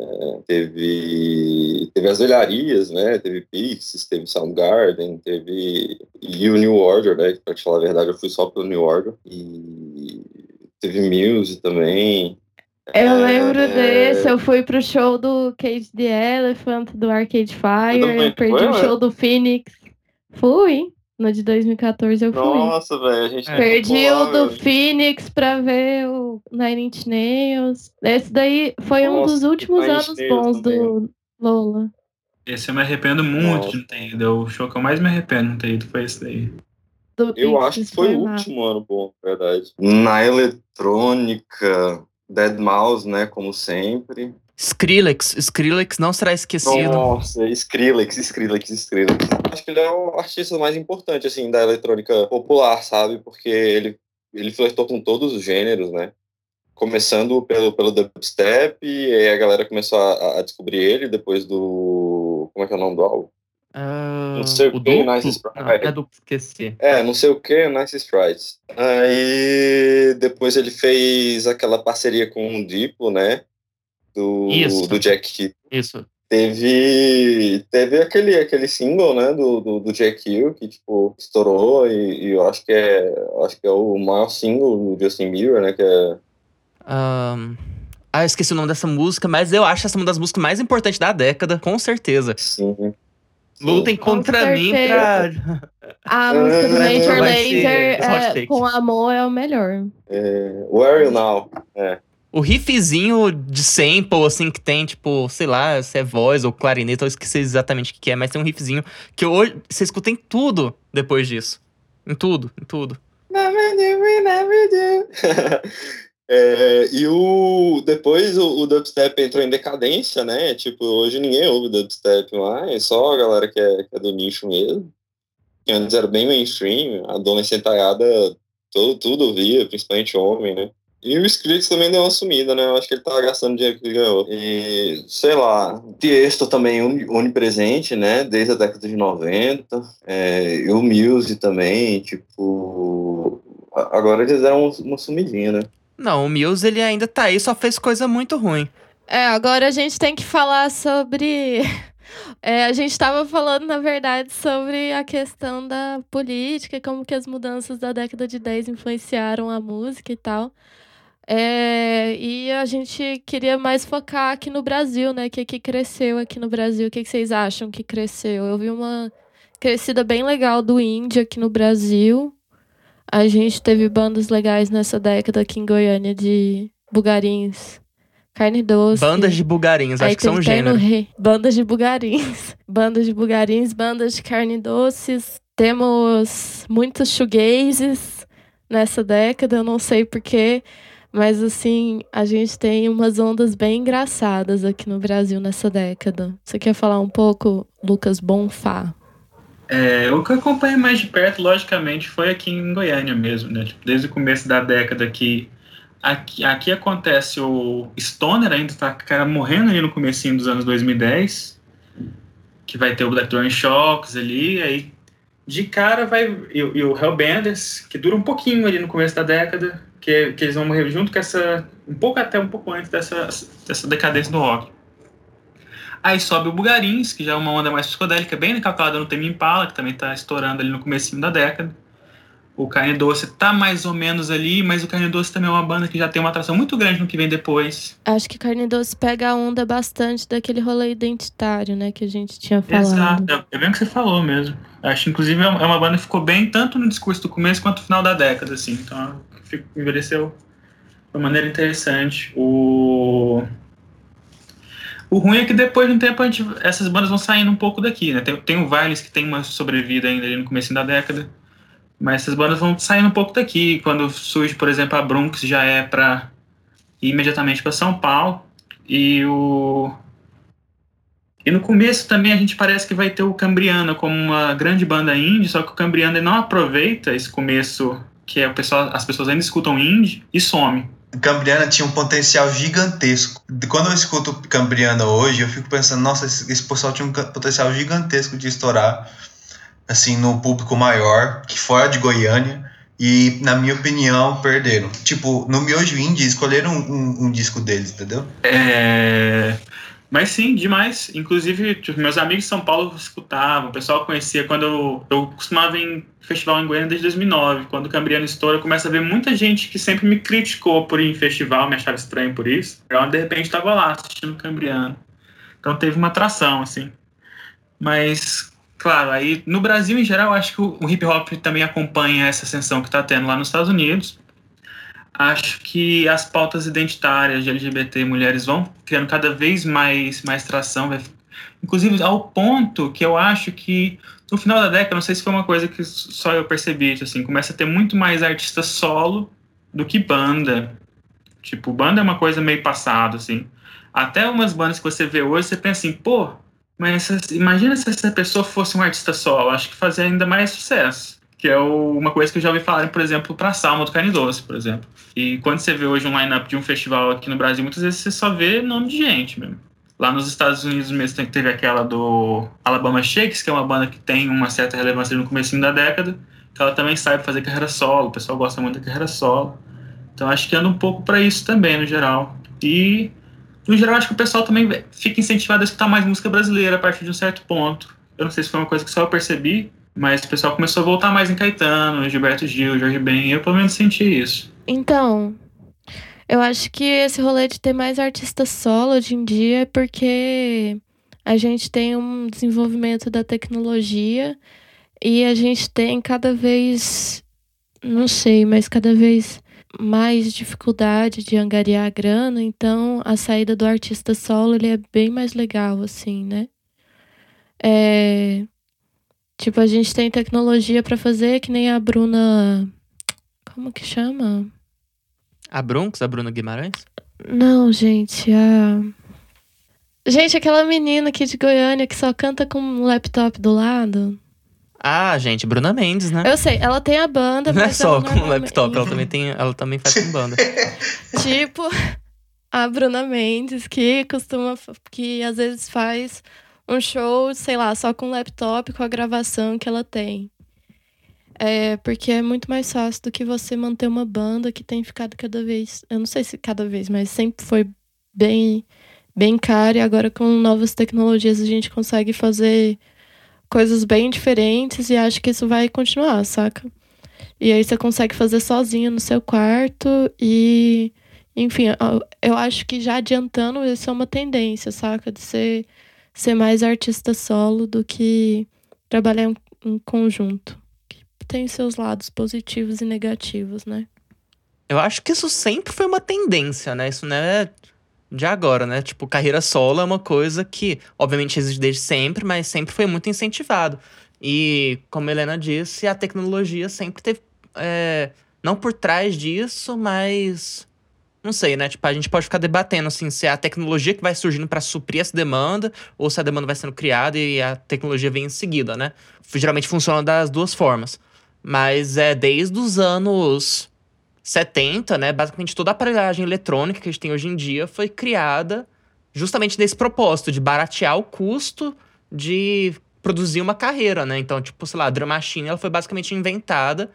teve, teve as olharias, né? Teve Pixies, teve Soundgarden, teve e o New Order, né? Pra te falar a verdade, eu fui só pelo New Order. E teve Muse também. Eu lembro É. desse, eu fui pro show do Cage the Elephant, do Arcade Fire, também eu perdi foi, o show do Phoenix. Fui, no de 2014 eu fui. Nossa, velho, a gente É. Perdi o do. Phoenix pra ver o Nine Inch Nails. Esse daí foi um Nossa, dos últimos anos bons do Lola. Esse eu me arrependo muito Nossa. de não ter ido. É O show que eu mais me arrependo de não ter ido foi esse daí. Do Eu acho que foi o último ano bom, na verdade. Na eletrônica, Dead Mouse, né, como sempre. Skrillex. Skrillex não será esquecido. Nossa, Skrillex, Skrillex, Skrillex. Acho que ele é o artista mais importante, assim, da eletrônica popular, sabe? Porque ele, ele flertou com todos os gêneros, né? Começando pelo, pelo dubstep, e aí a galera começou a, a descobrir ele depois do... Como é que é o nome do álbum? Ah, Não sei o o que, duplo? Nice. Não, é duplo, esqueci. É, não sei o que, Nice Strides. Aí depois ele fez aquela parceria com o Diplo, né? Do, Isso. do Jack Hill. Isso. Teve, teve aquele, aquele single, né, do, do, do Jack Hill, que, tipo, estourou e, e eu acho que é acho que é o maior single do Justin Bieber, né, que é... Ahn, Ah, eu esqueci o nome dessa música, mas eu acho essa uma das músicas mais importantes da década, com certeza. Sim. Lutem Com contra mim pra. A música do Major vai ser Lazer hot é, com amor é o melhor. É, Where Are You Now? É. O riffzinho de sample, assim, que tem, tipo, sei lá, se é voz ou clarineta, eu esqueci exatamente o que que é, mas tem um riffzinho que hoje você escuta em tudo depois disso. Em tudo, em tudo. É, e o depois o, o dubstep entrou em decadência, né? Tipo, hoje ninguém ouve dubstep mais, só a galera que é, que é do nicho mesmo. Que antes era bem mainstream, a dona sentada todo, tudo ouvia, principalmente homem, né? E o Skrillex também deu uma sumida, né? Eu acho que ele tava gastando dinheiro que ele ganhou. E, sei lá, Tiesto também onipresente, né? Desde a década de 90. É, e o Muse também, tipo... Agora eles deram uma sumidinha, né? Não, o Muse, ele ainda tá aí, só fez coisa muito ruim. É, agora a gente tem que falar sobre. É, a gente estava falando, na verdade, sobre a questão da política, e como que as mudanças da década de 10 influenciaram a música e tal. É, e a gente queria mais focar aqui no Brasil, né? O que, que cresceu aqui no Brasil? O que, que vocês acham que cresceu? Eu vi uma crescida bem legal do indie aqui no Brasil. A gente teve bandas legais nessa década aqui em Goiânia de bugarins, carne doce. Bandas de bugarins, acho que são um tem Terno gênero. Rei, bandas de bugarins. bandas de bugarins, bandas de carne doces. Temos muitos shoegazes nessa década, eu não sei porquê. Mas assim, a gente tem umas ondas bem engraçadas aqui no Brasil nessa década. Você quer falar um pouco, Lucas Bonfá? É, o que eu acompanhei mais de perto, logicamente, foi aqui em Goiânia mesmo, né? Tipo, desde o começo da década que aqui, aqui acontece o Stoner ainda tá cara morrendo ali no comecinho dos anos 2010, que vai ter o Black Throne Shocks ali, aí de cara vai e, o- e o Hellbenders, que dura um pouquinho ali no começo da década, que, que eles vão morrer junto com essa um pouco até um pouco antes dessa dessa decadência do rock. Aí sobe o Bugarins, que já é uma onda mais psicodélica, bem calculada no Tame Impala, que também tá estourando ali no comecinho da década. O Carne Doce tá mais ou menos ali, mas o Carne Doce também é uma banda que já tem uma atração muito grande no que vem depois. Acho que Carne Doce pega a onda bastante daquele rolê identitário, né, que a gente tinha falado. Exato, é- é bem o que você falou mesmo. Acho, inclusive, é uma banda que ficou bem tanto no discurso do começo quanto no final da década, assim. Então, envelheceu de uma maneira interessante. O... O ruim é que depois de um tempo gente- essas bandas vão saindo um pouco daqui, né? Tem, tem o Violence que tem uma sobrevida ainda ali no começo da década, mas essas bandas vão saindo um pouco daqui. Quando surge, por exemplo, a Bronx já é para imediatamente para São Paulo e o e no começo também a gente parece que vai ter o Cambriana como uma grande banda indie, só que o Cambriana não aproveita esse começo que é o pessoal, as pessoas ainda escutam indie e some. Cambriana tinha um potencial gigantesco. Quando eu escuto Cambriana hoje, eu fico pensando, nossa, esse, esse pessoal tinha um potencial gigantesco de estourar assim no público maior, que fora de Goiânia. E, na minha opinião, perderam. Tipo, no Miojo Indie, escolheram um, um, um disco deles, entendeu? É. Mas sim, demais. Inclusive, tipo, meus amigos de São Paulo escutavam, o pessoal conhecia quando eu, eu costumava em festival em Goiânia desde 2009. Quando o Cambriano estoura, eu começo a ver muita gente que sempre me criticou por ir em festival, me achava estranho por isso. Eu, de repente, estava lá assistindo o Cambriano. Então teve uma atração, assim. Mas, claro, aí no Brasil em geral, acho que o hip hop também acompanha essa ascensão que está tendo lá nos Estados Unidos acho que as pautas identitárias de LGBT e mulheres vão criando cada vez mais, mais tração, inclusive ao ponto que eu acho que no final da década, não sei se foi uma coisa que só eu percebi, assim, começa a ter muito mais artista solo do que banda. Tipo, banda é uma coisa meio passada, assim. Até umas bandas que você vê hoje, você pensa assim, pô, mas imagina se essa pessoa fosse um artista solo, acho que fazia ainda mais sucesso que é uma coisa que eu já ouvi falar, por exemplo, para Salma do Carne Doce, por exemplo. E quando você vê hoje um line-up de um festival aqui no Brasil, muitas vezes você só vê nome de gente mesmo. Lá nos Estados Unidos mesmo teve aquela do Alabama Shakes, que é uma banda que tem uma certa relevância no começo da década, que ela também sabe fazer carreira solo, o pessoal gosta muito da carreira solo. Então acho que anda um pouco para isso também, no geral. E, no geral, acho que o pessoal também fica incentivado a escutar mais música brasileira a partir de um certo ponto. Eu não sei se foi uma coisa que só eu percebi, mas o pessoal começou a voltar mais em Caetano, Gilberto Gil, Jorge Ben, eu pelo menos senti isso. Então, eu acho que esse rolê de ter mais artistas solo hoje em dia é porque a gente tem um desenvolvimento da tecnologia e a gente tem cada vez, não sei, mas cada vez mais dificuldade de angariar a grana, então a saída do artista solo ele é bem mais legal, assim, né? É, Tipo, a gente tem tecnologia para fazer que nem a Bruna. Como que chama? A Brunx, a Bruna Guimarães? Não, gente, a. Gente, aquela menina aqui de Goiânia que só canta com um laptop do lado. Ah, gente, Bruna Mendes, né? Eu sei, ela tem a banda, Não é só ela com o normalmente- laptop, ela também, tem, ela também faz com banda. tipo a Bruna Mendes, que costuma, que às vezes faz um show, sei lá, só com laptop, com a gravação que ela tem. É, porque é muito mais fácil do que você manter uma banda que tem ficado cada vez, eu não sei se cada vez, mas sempre foi bem, bem caro e agora com novas tecnologias a gente consegue fazer coisas bem diferentes e acho que isso vai continuar, saca? E aí você consegue fazer sozinho no seu quarto e enfim, eu acho que já adiantando, isso é uma tendência, saca? De ser, ser mais artista solo do que trabalhar em, conjunto. Que tem seus lados positivos e negativos, né? Eu acho que isso sempre foi uma tendência, né? Isso não é de agora, né? Tipo, carreira solo é uma coisa que, obviamente, existe desde sempre, mas sempre foi muito incentivado. E, como a Helena disse, a tecnologia sempre teve. é, não por trás disso, mas. Não sei, né? Tipo, a gente pode ficar debatendo, assim, se é a tecnologia que vai surgindo para suprir essa demanda, ou se a demanda vai sendo criada e a tecnologia vem em seguida, né? Geralmente funciona das duas formas. Mas é desde os anos 70, né? Basicamente toda a aparelhagem eletrônica que a gente tem hoje em dia foi criada justamente nesse propósito de baratear o custo de produzir uma carreira, né? Então, tipo, sei lá, a Drum Machine ela foi basicamente inventada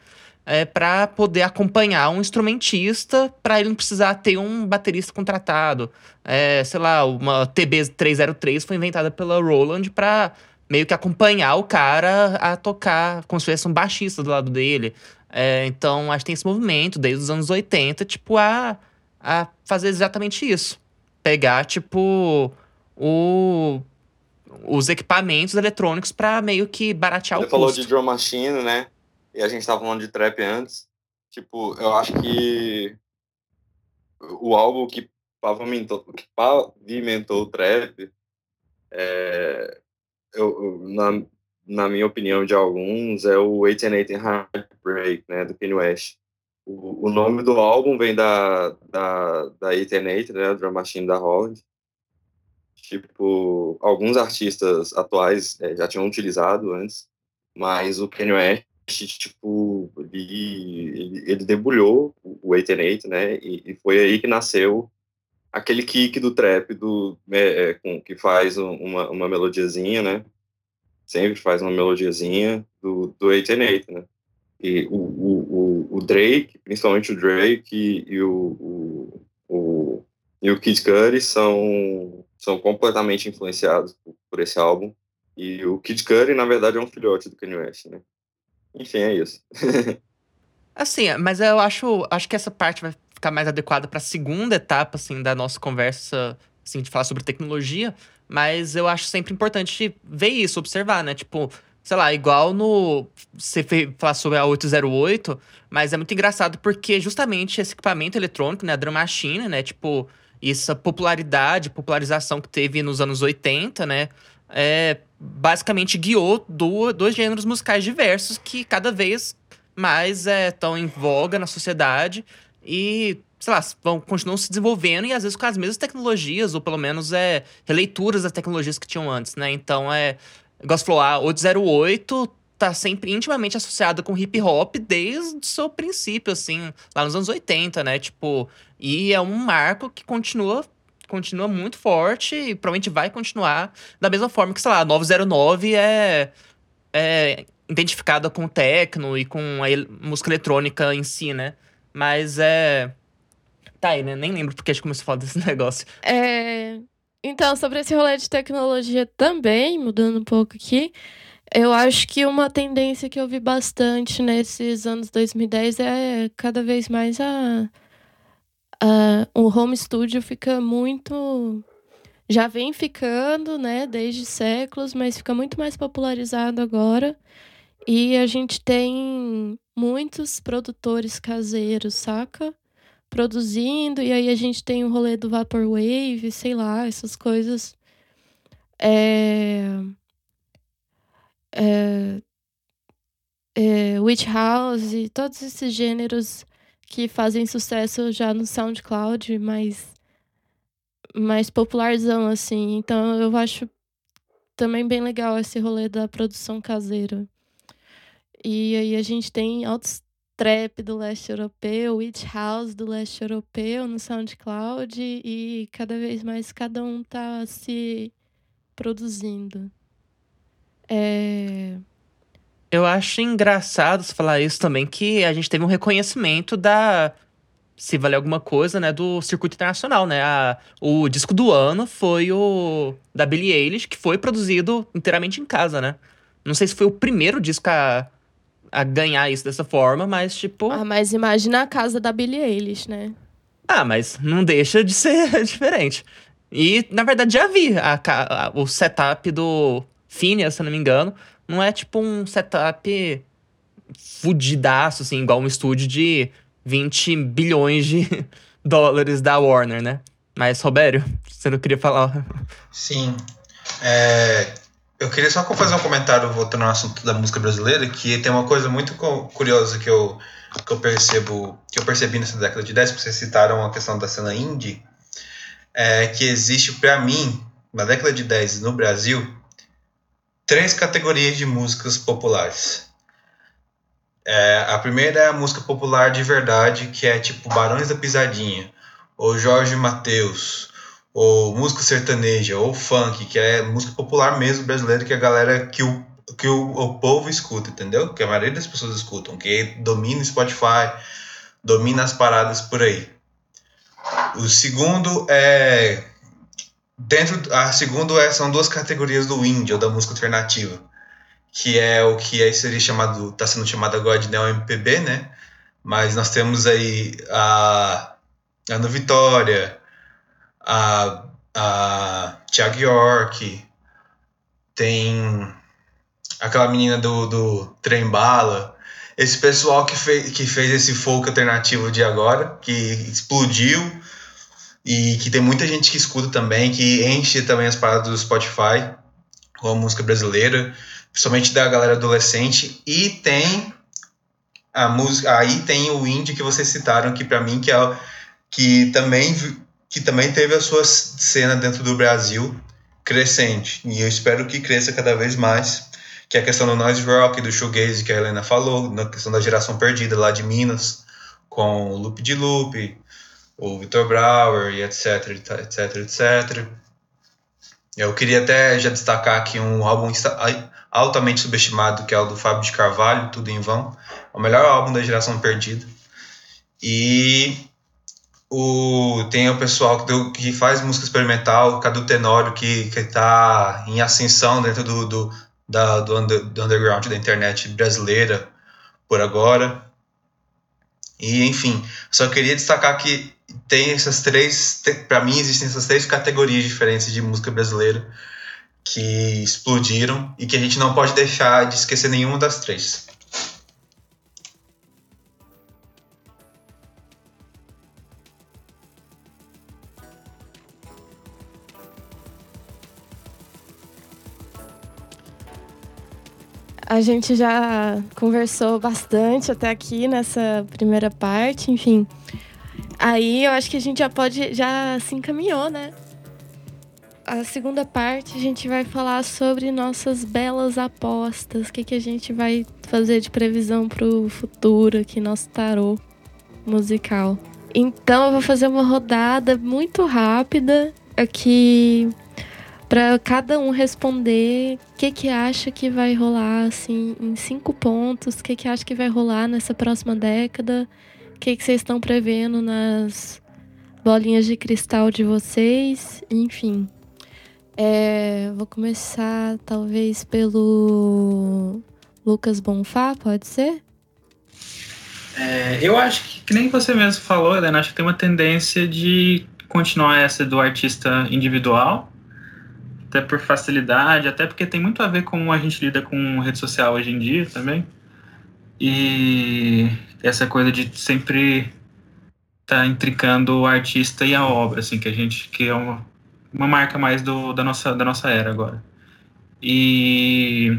é, para poder acompanhar um instrumentista, para ele não precisar ter um baterista contratado. É, sei lá, uma TB303 foi inventada pela Roland para meio que acompanhar o cara a tocar, como se fosse um baixista do lado dele. É, então, acho que tem esse movimento desde os anos 80, tipo, a, a fazer exatamente isso. Pegar, tipo, o, os equipamentos eletrônicos pra meio que baratear Você o falou custo. de drum machine, né? E a gente tava falando de trap antes. Tipo, eu acho que o álbum que pavimentou, que pavimentou o trap, é, eu, na, na minha opinião de alguns, é o 808 Heartbreak, né, do Kanye West. O, o nome do álbum vem da, da, da 808, né, drum machine da Holland. Tipo, alguns artistas atuais eh, já tinham utilizado antes, mas o Kanye West, tipo, ele, ele, debulhou o 8 né? E, e, foi aí que nasceu aquele kick do trap do, é, é, com, que faz uma, uma melodiazinha, né? Sempre faz uma melodiazinha do, do 8 né? E o, o, o, Drake, principalmente o Drake e, e o, o, o, e o Kid Cudi são, são completamente influenciados por, por esse álbum. E o Kid Cudi, na verdade, é um filhote do Kanye West, né? Enfim, é isso. assim, mas eu acho, acho que essa parte vai ficar mais adequada para a segunda etapa, assim, da nossa conversa, assim, de falar sobre tecnologia. Mas eu acho sempre importante ver isso, observar, né? Tipo, sei lá, igual no. Você falar sobre a 808, mas é muito engraçado porque justamente esse equipamento eletrônico, né, a Drum Machine, né, tipo, essa popularidade, popularização que teve nos anos 80, né, é, basicamente guiou do, dois gêneros musicais diversos que cada vez mais estão é, em voga na sociedade e, sei lá, vão, continuam se desenvolvendo e às vezes com as mesmas tecnologias, ou pelo menos é, releituras das tecnologias que tinham antes, né? Então é. Você falou, a 808 tá sempre intimamente associada com hip hop desde o seu princípio, assim, lá nos anos 80, né? Tipo, e é um marco que continua continua muito forte e provavelmente vai continuar da mesma forma que, sei lá, a 909 é, é identificada com o techno e com a música eletrônica em si, né? Mas é. Tá aí, né? Nem lembro porque a gente começou a falar desse negócio. É. Então, sobre esse rolê de tecnologia também, mudando um pouco aqui, eu acho que uma tendência que eu vi bastante nesses anos 2010 é cada vez mais a uh, o home studio fica muito. Já vem ficando, né, desde séculos, mas fica muito mais popularizado agora. E a gente tem muitos produtores caseiros, saca? Produzindo, e aí a gente tem o rolê do Vaporwave, sei lá, essas coisas. É... É... É... Witch House, todos esses gêneros que fazem sucesso já no SoundCloud, mais, mais popularzão, assim. Então eu acho também bem legal esse rolê da produção caseira. E aí a gente tem altos trap do leste europeu, Witch House do leste europeu no SoundCloud e cada vez mais cada um tá se produzindo. É... Eu acho engraçado você falar isso também, que a gente teve um reconhecimento da. Se valer alguma coisa, né? Do circuito internacional, né? A, o disco do ano foi o da Billie Eilish, que foi produzido inteiramente em casa, né? Não sei se foi o primeiro disco a, a ganhar isso dessa forma, mas tipo. Ah, mas imagina a casa da Billie Eilish, né? Ah, mas não deixa de ser diferente. E, na verdade, já vi a, a, o setup do Phineas, se não me engano não é tipo um setup fudidaço, assim, igual um estúdio de 20 bilhões de dólares da Warner, né? Mas, Robério, você não queria falar? Sim. É, eu queria só fazer um comentário voltando ao assunto da música brasileira, que tem uma coisa muito curiosa que eu, que eu percebo, que eu percebi nessa década de 10, porque vocês citaram a questão da cena indie, é que existe, para mim, na década de 10 no Brasil, três categorias de músicas populares. É, a primeira é a música popular de verdade, que é tipo Barões da Pisadinha, ou Jorge Mateus, ou música sertaneja, ou funk, que é música popular mesmo brasileira, que a galera, que o, que o, o povo escuta, entendeu? Que a maioria das pessoas escutam, que domina o Spotify, domina as paradas por aí. O segundo é Dentro, a segunda é, são duas categorias do indie, ou da música alternativa, que é o que aí seria chamado, está sendo chamado agora de Neo MPB, né? Mas nós temos aí a Ana Vitória, a, a Thiago York, tem aquela menina do, do Trem Bala, esse pessoal que, fez que fez esse folk alternativo de agora, que explodiu, e que tem muita gente que escuta também, que enche também as paradas do Spotify com a música brasileira, principalmente da galera adolescente, e tem a música, aí tem o indie que vocês citaram que para mim que é que também que também teve a sua cena dentro do Brasil crescente, e eu espero que cresça cada vez mais, que é a questão do noise rock, do shoegaze que a Helena falou, na questão da geração perdida lá de Minas, com o Loop de Loop, o Victor Brauer e etc, etc, etc. Eu queria até já destacar aqui um álbum altamente subestimado, que é o do Fábio de Carvalho, Tudo em Vão. É o melhor álbum da geração perdida. E o, tem o pessoal que, que faz música experimental, Cadu Tenório, que está em ascensão dentro do, do, da, do, under, do underground da internet brasileira por agora. E, enfim, só queria destacar que tem essas três, para mim existem essas três categorias diferentes de música brasileira que explodiram e que a gente não pode deixar de esquecer nenhuma das três. A gente já conversou bastante até aqui nessa primeira parte, enfim. Aí eu acho que a gente já pode, já se encaminhou, né? A segunda parte a gente vai falar sobre nossas belas apostas, o que, que a gente vai fazer de previsão para o futuro aqui, nosso tarô musical. Então eu vou fazer uma rodada muito rápida aqui para cada um responder o que, que acha que vai rolar assim em cinco pontos, o que, que acha que vai rolar nessa próxima década o que, que vocês estão prevendo nas bolinhas de cristal de vocês? Enfim. É, vou começar talvez pelo Lucas Bonfá, pode ser? É, eu acho que, que nem você mesmo falou, Helena, acho que tem uma tendência de continuar essa do artista individual, até por facilidade, até porque tem muito a ver com como a gente lida com rede social hoje em dia também. E essa coisa de sempre tá intricando o artista e a obra, assim, que a gente que é uma, uma marca mais do, da nossa da nossa era agora. E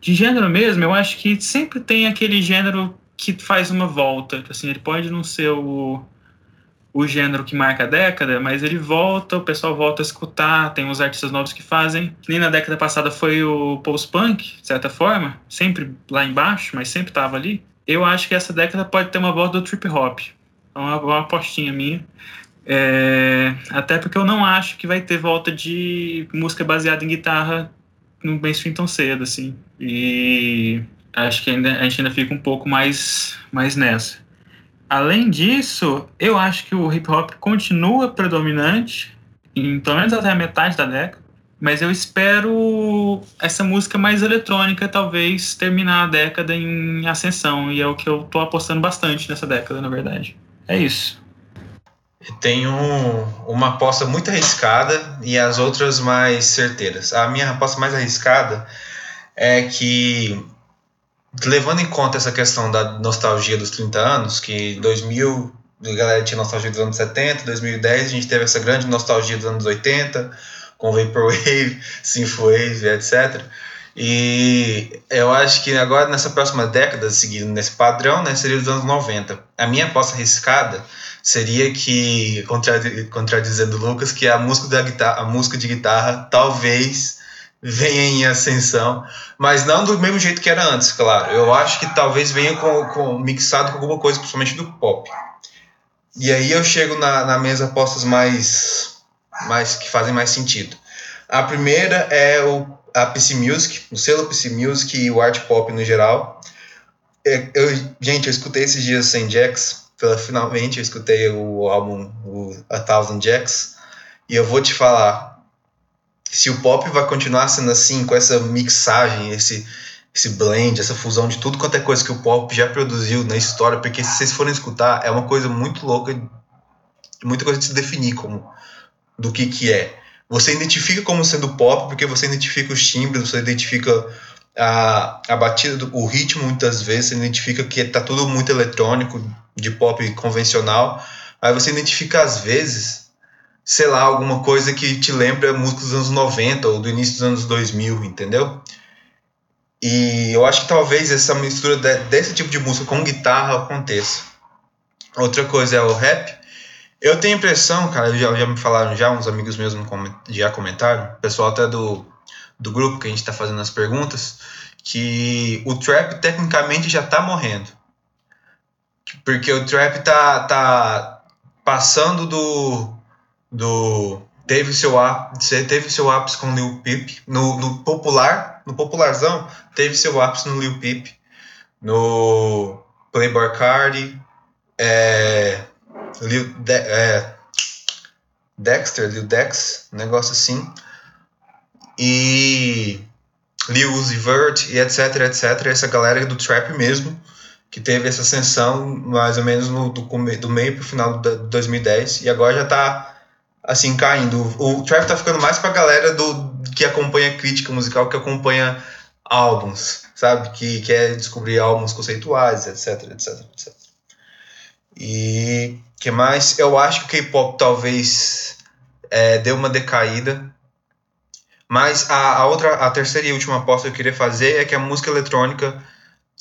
de gênero mesmo, eu acho que sempre tem aquele gênero que faz uma volta, assim, ele pode não ser o o gênero que marca a década, mas ele volta, o pessoal volta a escutar, tem uns artistas novos que fazem. Nem na década passada foi o post-punk, de certa forma, sempre lá embaixo, mas sempre estava ali eu acho que essa década pode ter uma volta do trip hop. É uma, uma apostinha minha. É, até porque eu não acho que vai ter volta de música baseada em guitarra no mainstream tão cedo, assim. E acho que ainda, a gente ainda fica um pouco mais, mais nessa. Além disso, eu acho que o hip hop continua predominante, em, pelo menos até a metade da década. Mas eu espero essa música mais eletrônica, talvez, terminar a década em ascensão. E é o que eu tô apostando bastante nessa década, na verdade. É isso. Tenho uma aposta muito arriscada e as outras mais certeiras. A minha aposta mais arriscada é que, levando em conta essa questão da nostalgia dos 30 anos, que 2000 a galera tinha nostalgia dos anos 70, 2010 a gente teve essa grande nostalgia dos anos 80, com Vaporwave, Synthwave, etc. E eu acho que agora, nessa próxima década, seguindo nesse padrão, né, seria os anos 90. A minha aposta arriscada seria que, contradizendo o Lucas, que a música, da guitarra, a música de guitarra talvez venha em ascensão, mas não do mesmo jeito que era antes, claro. Eu acho que talvez venha com, com mixado com alguma coisa, principalmente do pop. E aí eu chego na, na minhas apostas mais mais que fazem mais sentido. A primeira é o, a PC Music, o selo PC Music e o art pop no geral. É, eu, gente, eu escutei esses dias sem Jacks, pela, finalmente eu escutei o álbum o A Thousand Jacks, e eu vou te falar, se o pop vai continuar sendo assim, com essa mixagem, esse, esse blend, essa fusão de tudo quanto é coisa que o pop já produziu na história, porque se vocês forem escutar, é uma coisa muito louca, muita coisa de se definir como do que que é. Você identifica como sendo pop porque você identifica os timbres, você identifica a, a batida, o ritmo muitas vezes, você identifica que está tudo muito eletrônico, de pop convencional. Aí você identifica às vezes, sei lá, alguma coisa que te lembra músicas dos anos 90 ou do início dos anos 2000, entendeu? E eu acho que talvez essa mistura de, desse tipo de música com guitarra aconteça. Outra coisa é o rap, eu tenho a impressão, cara, já, já me falaram já, uns amigos meus já comentaram, pessoal até do, do grupo que a gente está fazendo as perguntas, que o trap tecnicamente já tá morrendo. Porque o trap tá, tá passando do. do teve seu ápice, teve seu ápice com Lil Peep no, no popular, no popularzão, teve seu ápice no Lil Peep, no Playboy Cardi, é, Lil, De, é, Dexter, Lil Dex, um negócio assim, e Lil Uzi Vert e etc, etc, essa galera do trap mesmo, que teve essa ascensão mais ou menos no, do, do meio pro final de 2010 e agora já tá assim caindo. O, o trap tá ficando mais pra galera do que acompanha crítica musical, que acompanha álbuns, sabe? Que quer descobrir álbuns conceituais, etc, etc, etc. E que mais? Eu acho que o K-pop talvez é, deu uma decaída. Mas a, a outra, a terceira e última aposta que eu queria fazer é que a música eletrônica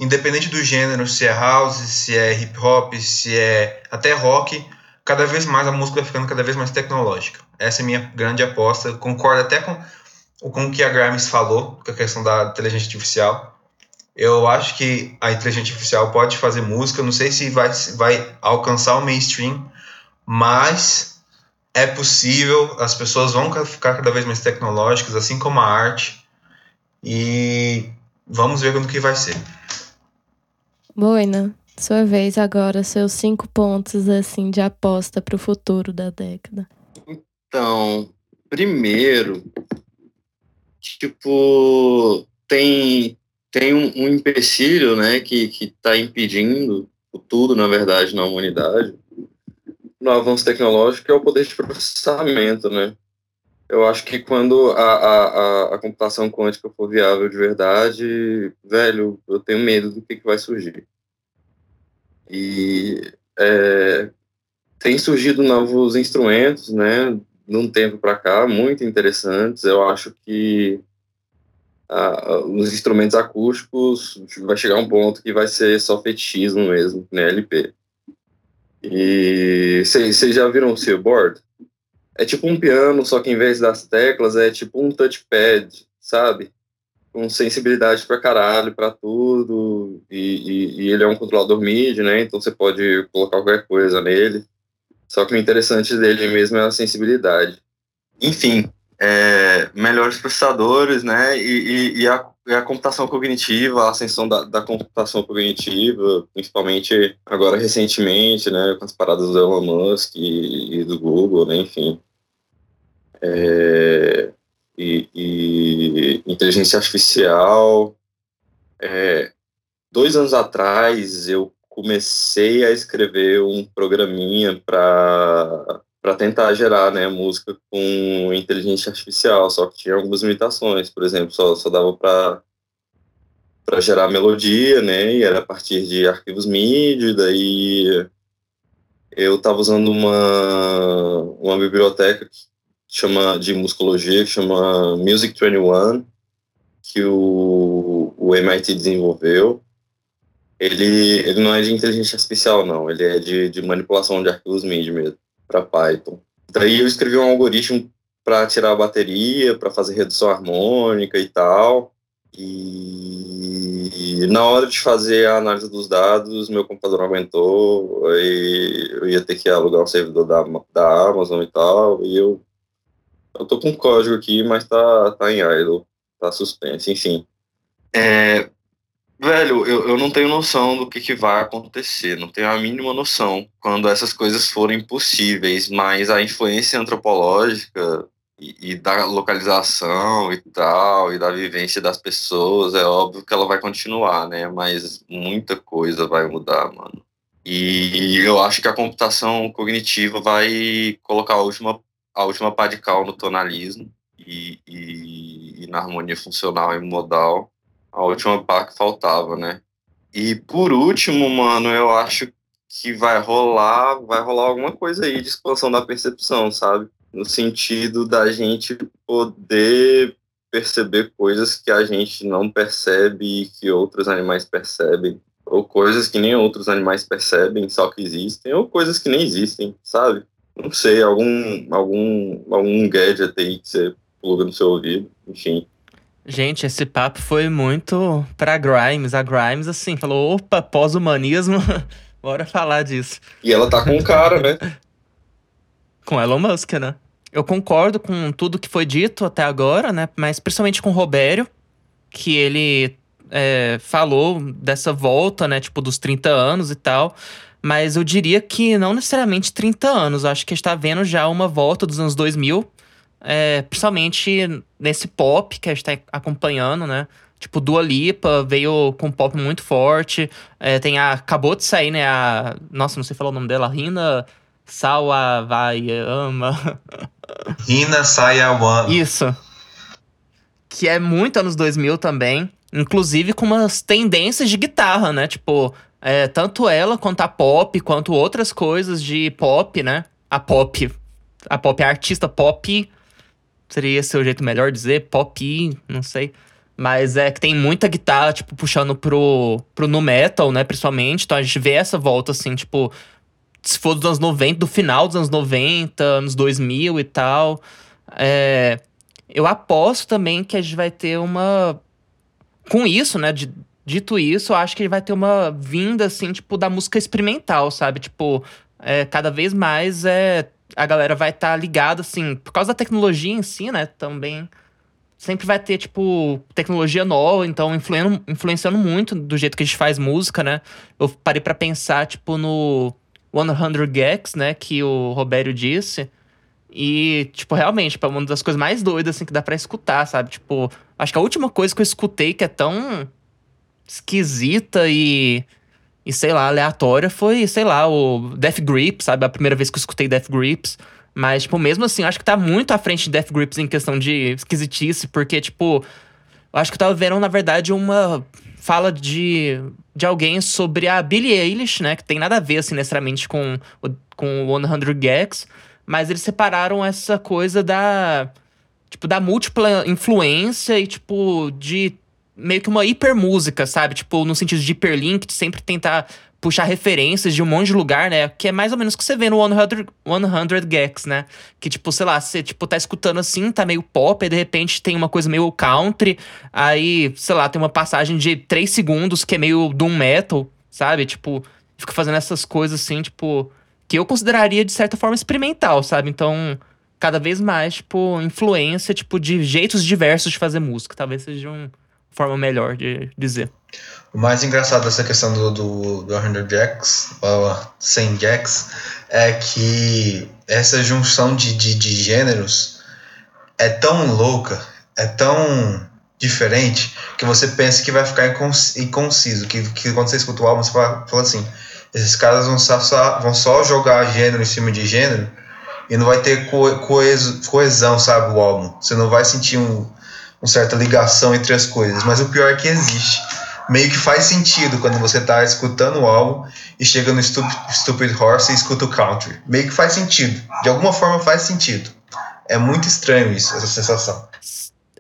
independente do gênero, se é house, se é hip hop, se é até rock, cada vez mais a música vai ficando cada vez mais tecnológica. Essa é a minha grande aposta. Concordo até com, com o que a Grimes falou, com a questão da inteligência artificial. Eu acho que a inteligência artificial pode fazer música, não sei se vai, vai alcançar o mainstream, mas é possível, as pessoas vão ficar cada vez mais tecnológicas, assim como a arte, e vamos ver como que vai ser. Boina, sua vez agora, seus cinco pontos assim de aposta para o futuro da década. Então, primeiro, tipo, tem tem um, um empecilho, né, que está impedindo tudo, na verdade, na humanidade, no avanço tecnológico, é o poder de processamento, né? Eu acho que quando a, a, a, computação quântica for viável de verdade, velho, eu tenho medo do que, que vai surgir. E é, tem surgido novos instrumentos, né, de um tempo para cá, muito interessantes. Eu acho que a, os instrumentos acústicos vai chegar um ponto que vai ser só fetichismo mesmo, né, LP. E vocês já viram o Seaboard? É tipo um piano, só que em vez das teclas é tipo um touchpad, sabe? Com sensibilidade pra caralho, pra tudo. E, e, e ele é um controlador MIDI, né? Então você pode colocar qualquer coisa nele. Só que o interessante dele mesmo é a sensibilidade. Enfim, é, melhores processadores, né? E, e, e, a, e, a, computação cognitiva, a ascensão da, da, computação cognitiva, principalmente agora recentemente, né? Com as paradas do Elon Musk e, do Google, né? Enfim. É, e, inteligência artificial. É, dois anos atrás eu comecei a escrever um programinha para para tentar gerar né, música com inteligência artificial, só que tinha algumas limitações, por exemplo, só, só dava para para gerar melodia, né, e era a partir de arquivos MIDI, daí eu estava usando uma, uma biblioteca que chama de musicologia, que chama Music 21, que o, o MIT desenvolveu. Ele, ele não é de inteligência artificial, não, ele é de, de manipulação de arquivos MIDI mesmo para Python. Daí eu escrevi um algoritmo para tirar a bateria, para fazer redução harmônica e tal. E na hora de fazer a análise dos dados, meu computador não aguentou, aí eu ia ter que alugar um servidor da, da Amazon e tal, e eu, eu tô com código aqui, mas tá, tá em idle, tá suspenso, enfim. É, Velho, eu, eu não tenho noção do que, que vai acontecer, não tenho a mínima noção quando essas coisas forem possíveis, mas a influência antropológica e, e, da localização e tal, e da vivência das pessoas, é óbvio que ela vai continuar, né? Mas muita coisa vai mudar, mano. E eu acho que a computação cognitiva vai colocar a última, a última pá de cal no tonalismo e, e, e na harmonia funcional e modal a última pá que faltava, né? E por último, mano, eu acho que vai rolar, vai rolar alguma coisa aí de expansão da percepção, sabe? No sentido da gente poder perceber coisas que a gente não percebe e que outros animais percebem, ou coisas que nem outros animais percebem, só que existem, ou coisas que nem existem, sabe? Não sei, algum algum algum gadget aí que você pluga no seu ouvido, enfim. Gente, esse papo foi muito pra Grimes. A Grimes, assim, falou: opa, pós-humanismo, bora falar disso. E ela tá com um cara, né? com Elon Musk, né? Eu concordo com tudo que foi dito até agora, né? Mas principalmente com o Robério, que ele é, falou dessa volta, né? Tipo, dos 30 anos e tal. Mas eu diria que não necessariamente 30 anos. Eu acho que a gente tá vendo já uma volta dos anos 2000. É, principalmente nesse pop que a gente tá acompanhando, né? Tipo, Dua Lipa veio com pop muito forte. É, tem a. Acabou de sair, né? A. Nossa, não sei falar o nome dela. Rina Sawavayama. Rina Sayawama. Isso. Que é muito anos 2000 também. Inclusive com umas tendências de guitarra, né? Tipo, é, tanto ela quanto a pop, quanto outras coisas de pop, né? A pop. A pop, a artista pop. Seria o jeito melhor dizer? Pop, não sei. Mas é que tem muita guitarra, tipo, puxando pro, pro nu metal, né? Principalmente. Então a gente vê essa volta, assim, tipo. Se for dos anos 90, do final dos anos 90, anos 2000 e tal. É, eu aposto também que a gente vai ter uma. Com isso, né? De, Dito isso, eu acho que ele vai ter uma vinda, assim, tipo, da música experimental, sabe? Tipo, é, cada vez mais é, a galera vai estar tá ligada, assim, por causa da tecnologia em si, né? Também sempre vai ter, tipo, tecnologia nova, então influenciando, muito do jeito que a gente faz música, né? Eu parei para pensar, tipo, no 100 Gex, né? Que o Robério disse. E, tipo, realmente, tipo, é uma das coisas mais doidas, assim, que dá para escutar, sabe? Tipo, acho que a última coisa que eu escutei que é tão esquisita e. E sei lá, aleatória foi, sei lá, o Death Grips, sabe? A primeira vez que eu escutei Death Grips. Mas, tipo, mesmo assim, eu acho que tá muito à frente de Death Grips em questão de esquisitice, porque, tipo, eu acho que eu tava vendo, na verdade, uma fala de, de alguém sobre a Billie Eilish, né? Que tem nada a ver, assim, necessariamente com, com o 100 Gags. Mas eles separaram essa coisa da. Tipo, da múltipla influência e, tipo, de meio que uma hipermúsica, sabe? Tipo, no sentido de hiperlink, de sempre tentar puxar referências de um monte de lugar, né? Que é mais ou menos o que você vê no 100, 100 Gex, né? Que, tipo, sei lá, você, tipo, tá escutando assim, tá meio pop, aí de repente tem uma coisa meio country, aí, sei lá, tem uma passagem de 3 segundos que é meio doom metal, sabe? Tipo, fica fazendo essas coisas assim, tipo, que eu consideraria de certa forma experimental, sabe? Então, cada vez mais, tipo, influência, tipo, de jeitos diversos de fazer música. Talvez seja um forma melhor de dizer. O mais engraçado dessa questão do, do, do 100 Jacks, ou 100 Jacks, é que essa junção de, de, de gêneros é tão louca, é tão diferente, que você pensa que vai ficar inconciso, que, que quando você escuta o álbum, você fala, fala assim, esses caras vão só, vão só jogar gênero em cima de gênero, e não vai ter coeso, coesão, sabe, o álbum. Você não vai sentir um, uma certa ligação entre as coisas, mas o pior é que existe. Meio que faz sentido quando você está escutando o álbum e chega no Stupid, Stupid Horse e escuta o country. Meio que faz sentido. De alguma forma faz sentido. É muito estranho isso, essa sensação.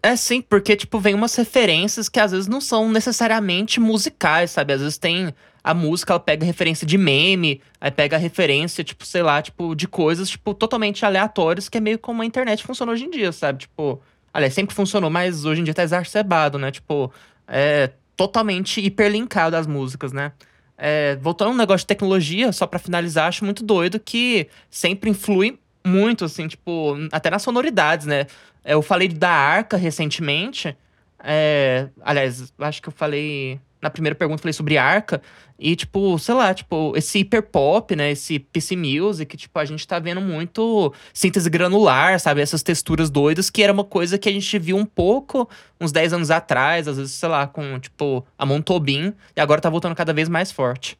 É sim, porque, tipo, vem umas referências que às vezes não são necessariamente musicais, sabe? Às vezes tem a música, ela pega referência de meme, aí pega referência, tipo, sei lá, tipo, de coisas, tipo, totalmente aleatórias, que é meio como a internet funciona hoje em dia, sabe? Tipo, Aliás, sempre funcionou, mas hoje em dia tá exacerbado, né? Tipo, é totalmente hiperlinkado as músicas, né? É, voltando ao negócio de tecnologia, só para finalizar, acho muito doido que sempre influi muito, assim, tipo, até nas sonoridades, né? Eu falei da Arca recentemente. É, aliás, acho que eu falei. Na primeira pergunta, falei sobre Arca. E, tipo, sei lá, tipo, esse hiperpop, né? Esse PC Music, tipo, a gente tá vendo muito síntese granular, sabe? Essas texturas doidas, que era uma coisa que a gente viu um pouco uns 10 anos atrás, às vezes, sei lá, com, tipo, a Montobin, e agora tá voltando cada vez mais forte.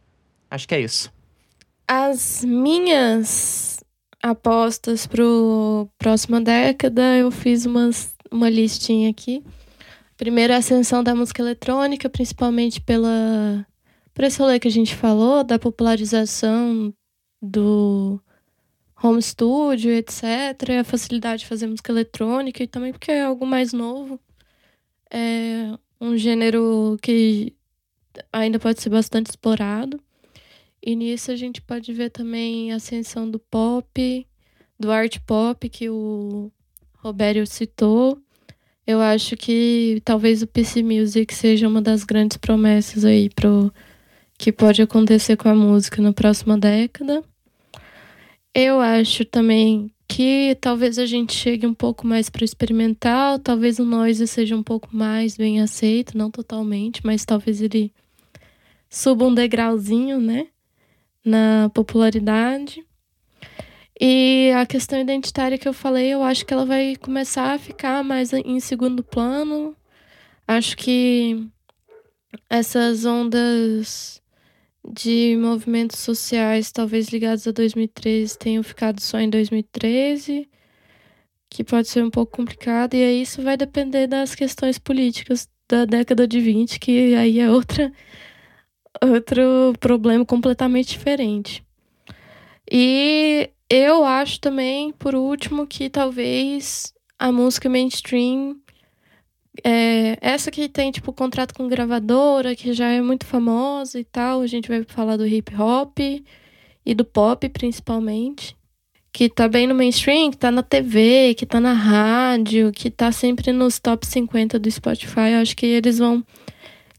Acho que é isso. As minhas apostas pro próxima década, eu fiz umas, uma listinha aqui. Primeiro, a ascensão da música eletrônica, principalmente pela por esse rolê que a gente falou, da popularização do home studio, etc., a facilidade de fazer música eletrônica e também porque é algo mais novo. É um gênero que ainda pode ser bastante explorado. E nisso a gente pode ver também a ascensão do pop, do art pop que o Robério citou, Eu acho que talvez o PC Music seja uma das grandes promessas aí pro que pode acontecer com a música na próxima década. Eu acho também que talvez a gente chegue um pouco mais para experimental, talvez o noise seja um pouco mais bem aceito, não totalmente, mas talvez ele suba um degrauzinho, né, na popularidade. E a questão identitária que eu falei, eu acho que ela vai começar a ficar mais em segundo plano. Acho que essas ondas de movimentos sociais, talvez ligados a 2013, tenham ficado só em 2013, que pode ser um pouco complicado. E aí isso vai depender das questões políticas da década de 20, que aí é outra, outro problema completamente diferente. E eu acho também, por último, que talvez a música mainstream, é, essa que tem, tipo, contrato com gravadora, que já é muito famosa e tal, a gente vai falar do hip hop e do pop, principalmente, que tá bem no mainstream, que tá na TV, que tá na rádio, que tá sempre nos top 50 do Spotify. Eu acho que eles vão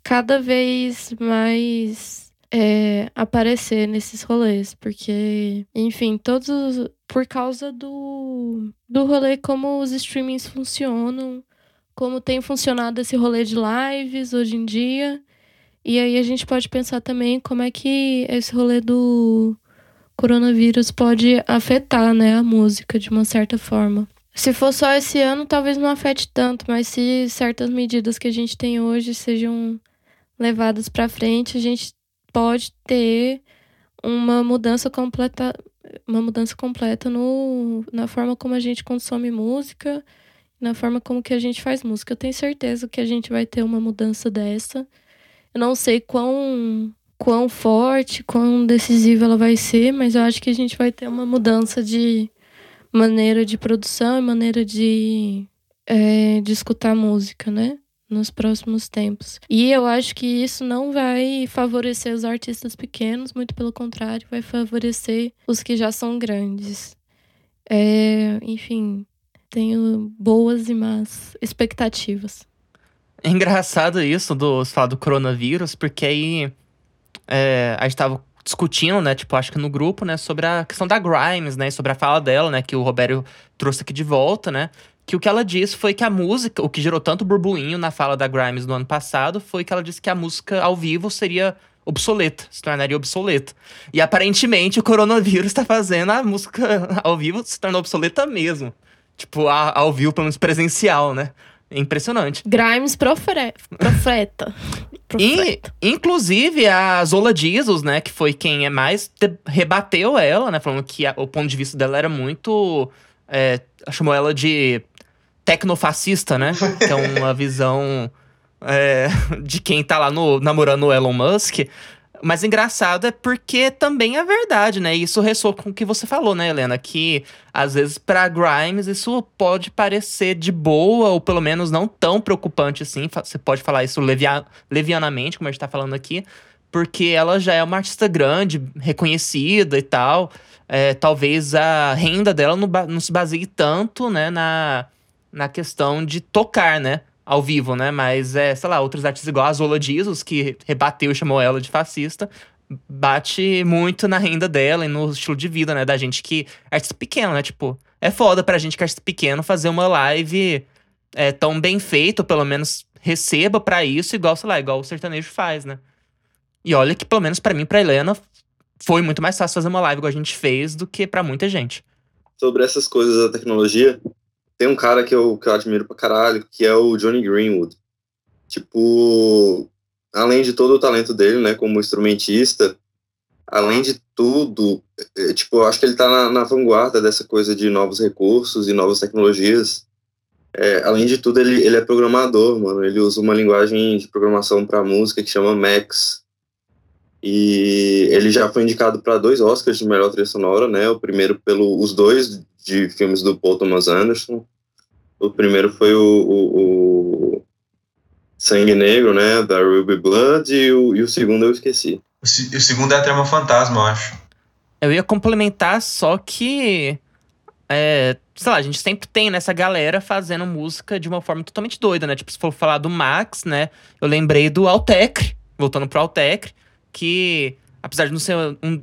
cada vez mais é, aparecer nesses rolês, porque, enfim, todos por causa do, do rolê como os streamings funcionam, como tem funcionado esse rolê de lives hoje em dia. E aí a gente pode pensar também como é que esse rolê do coronavírus pode afetar, né, a música de uma certa forma. Se for só esse ano, talvez não afete tanto, mas se certas medidas que a gente tem hoje sejam levadas para frente, a gente pode ter uma mudança completa uma mudança completa no, na forma como a gente consome música, na forma como que a gente faz música. Eu tenho certeza que a gente vai ter uma mudança dessa. Eu não sei quão, quão forte, quão decisiva ela vai ser, mas eu acho que a gente vai ter uma mudança de maneira de produção e maneira de, é, de escutar música, né? Nos próximos tempos. E eu acho que isso não vai favorecer os artistas pequenos, muito pelo contrário, vai favorecer os que já são grandes. É, enfim, tenho boas e más expectativas. É engraçado isso do falar do coronavírus, porque aí é, a gente tava discutindo, né, tipo, acho que no grupo, né, sobre a questão da Grimes, né, sobre a fala dela, né, que o Roberto trouxe aqui de volta, né, que o que ela disse foi que a música, o que gerou tanto burburinho na fala da Grimes no ano passado, foi que ela disse que a música ao vivo seria obsoleta, se tornaria obsoleta. E aparentemente o coronavírus está fazendo a música ao vivo se tornar obsoleta mesmo. Tipo, a, ao vivo, pelo menos presencial, né? É impressionante. Grimes profre... profeta. E, inclusive, a Zola Jesus, né, que foi quem é mais rebateu ela, né, falando que a, o ponto de vista dela era muito. É, chamou ela de tecnofascista, né? é uma visão é, de quem tá lá no, namorando o Elon Musk. Mas engraçado é porque também é verdade, né? Isso ressoa com o que você falou, né, Helena? Que às vezes para Grimes isso pode parecer de boa, ou pelo menos não tão preocupante assim. Você pode falar isso levia levianamente, como a gente tá falando aqui, porque ela já é uma artista grande, reconhecida e tal. É, talvez a renda dela não, não se baseie tanto, né, na, na questão de tocar, né? Ao vivo, né? Mas, é, sei lá, outros artistas igual a Zola Jesus, que rebateu e chamou ela de fascista, bate muito na renda dela e no estilo de vida, né? Da gente que é artista pequeno, né? Tipo, é foda pra gente que é artista pequeno fazer uma live é, tão bem feita, pelo menos receba para isso, igual, sei lá, igual o sertanejo faz, né? E olha que, pelo menos para mim, pra Helena, foi muito mais fácil fazer uma live igual a gente fez do que para muita gente. Sobre essas coisas da tecnologia, tem um cara que eu, que eu admiro pra caralho, que é o Johnny Greenwood. Tipo, além de todo o talento dele, né, como instrumentista, além de tudo, é, tipo, eu acho que ele tá na, na, vanguarda dessa coisa de novos recursos e novas tecnologias. É, além de tudo, ele, ele é programador, mano. Ele usa uma linguagem de programação para música que chama Max. E ele já foi indicado para dois Oscars de melhor trilha sonora, né? O primeiro pelo os dois de filmes do Paul Thomas Anderson. O primeiro foi o, o, o Sangue Negro, né? Da Ruby Blood, e o, e o segundo eu esqueci. O, o segundo é a Trama Fantasma, eu acho. Eu ia complementar, só que é, sei lá, a gente sempre tem nessa galera fazendo música de uma forma totalmente doida, né? Tipo, se for falar do Max, né? Eu lembrei do Altec, voltando pro Altec, que apesar de não ser um,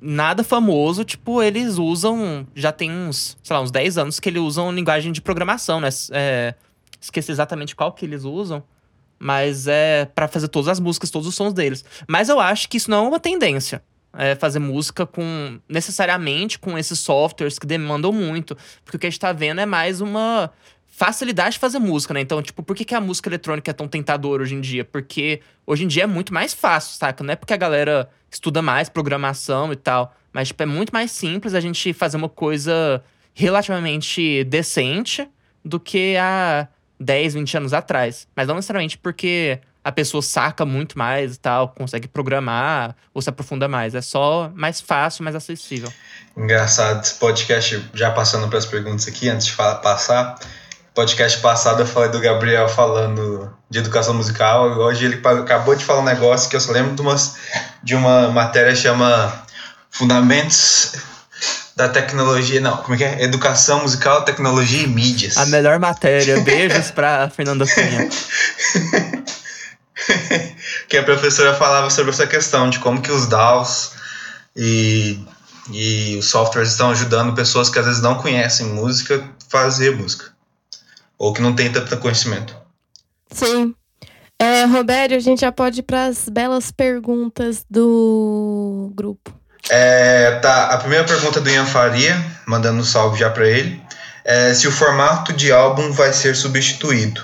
nada famoso, tipo, eles usam. Já tem uns, sei lá, uns 10 anos que eles usam linguagem de programação, né? É, esqueci exatamente qual que eles usam. Mas é para fazer todas as músicas, todos os sons deles. Mas eu acho que isso não é uma tendência. É fazer música com necessariamente com esses softwares que demandam muito. Porque o que a gente tá vendo é mais uma facilidade de fazer música, né? Então, tipo, por que, que a música eletrônica é tão tentadora hoje em dia? Porque hoje em dia é muito mais fácil, saca? Não é porque a galera estuda mais programação e tal. Mas, tipo, é muito mais simples a gente fazer uma coisa relativamente decente do que há 10, 20 anos atrás. Mas não necessariamente porque a pessoa saca muito mais e tal, consegue programar ou se aprofunda mais. É só mais fácil, mais acessível. Engraçado, esse podcast, já passando para as perguntas aqui, antes de passar, podcast passado eu falei do Gabriel falando de educação musical, e hoje ele acabou de falar um negócio que eu só lembro de, umas, de uma matéria chama Fundamentos da tecnologia, não, como é que é? Educação musical, tecnologia e mídias. A melhor matéria. Beijos pra Fernanda Cunha. que a professora falava sobre essa questão de como que os DAOs e, e os softwares estão ajudando pessoas que às vezes não conhecem música a fazer música. Ou que não têm tanto conhecimento. Sim. É, Robério, a gente já pode ir para as belas perguntas do grupo. É, tá, a primeira pergunta é do Ian Faria, mandando um salve já para ele. É, se o formato de álbum vai ser substituído.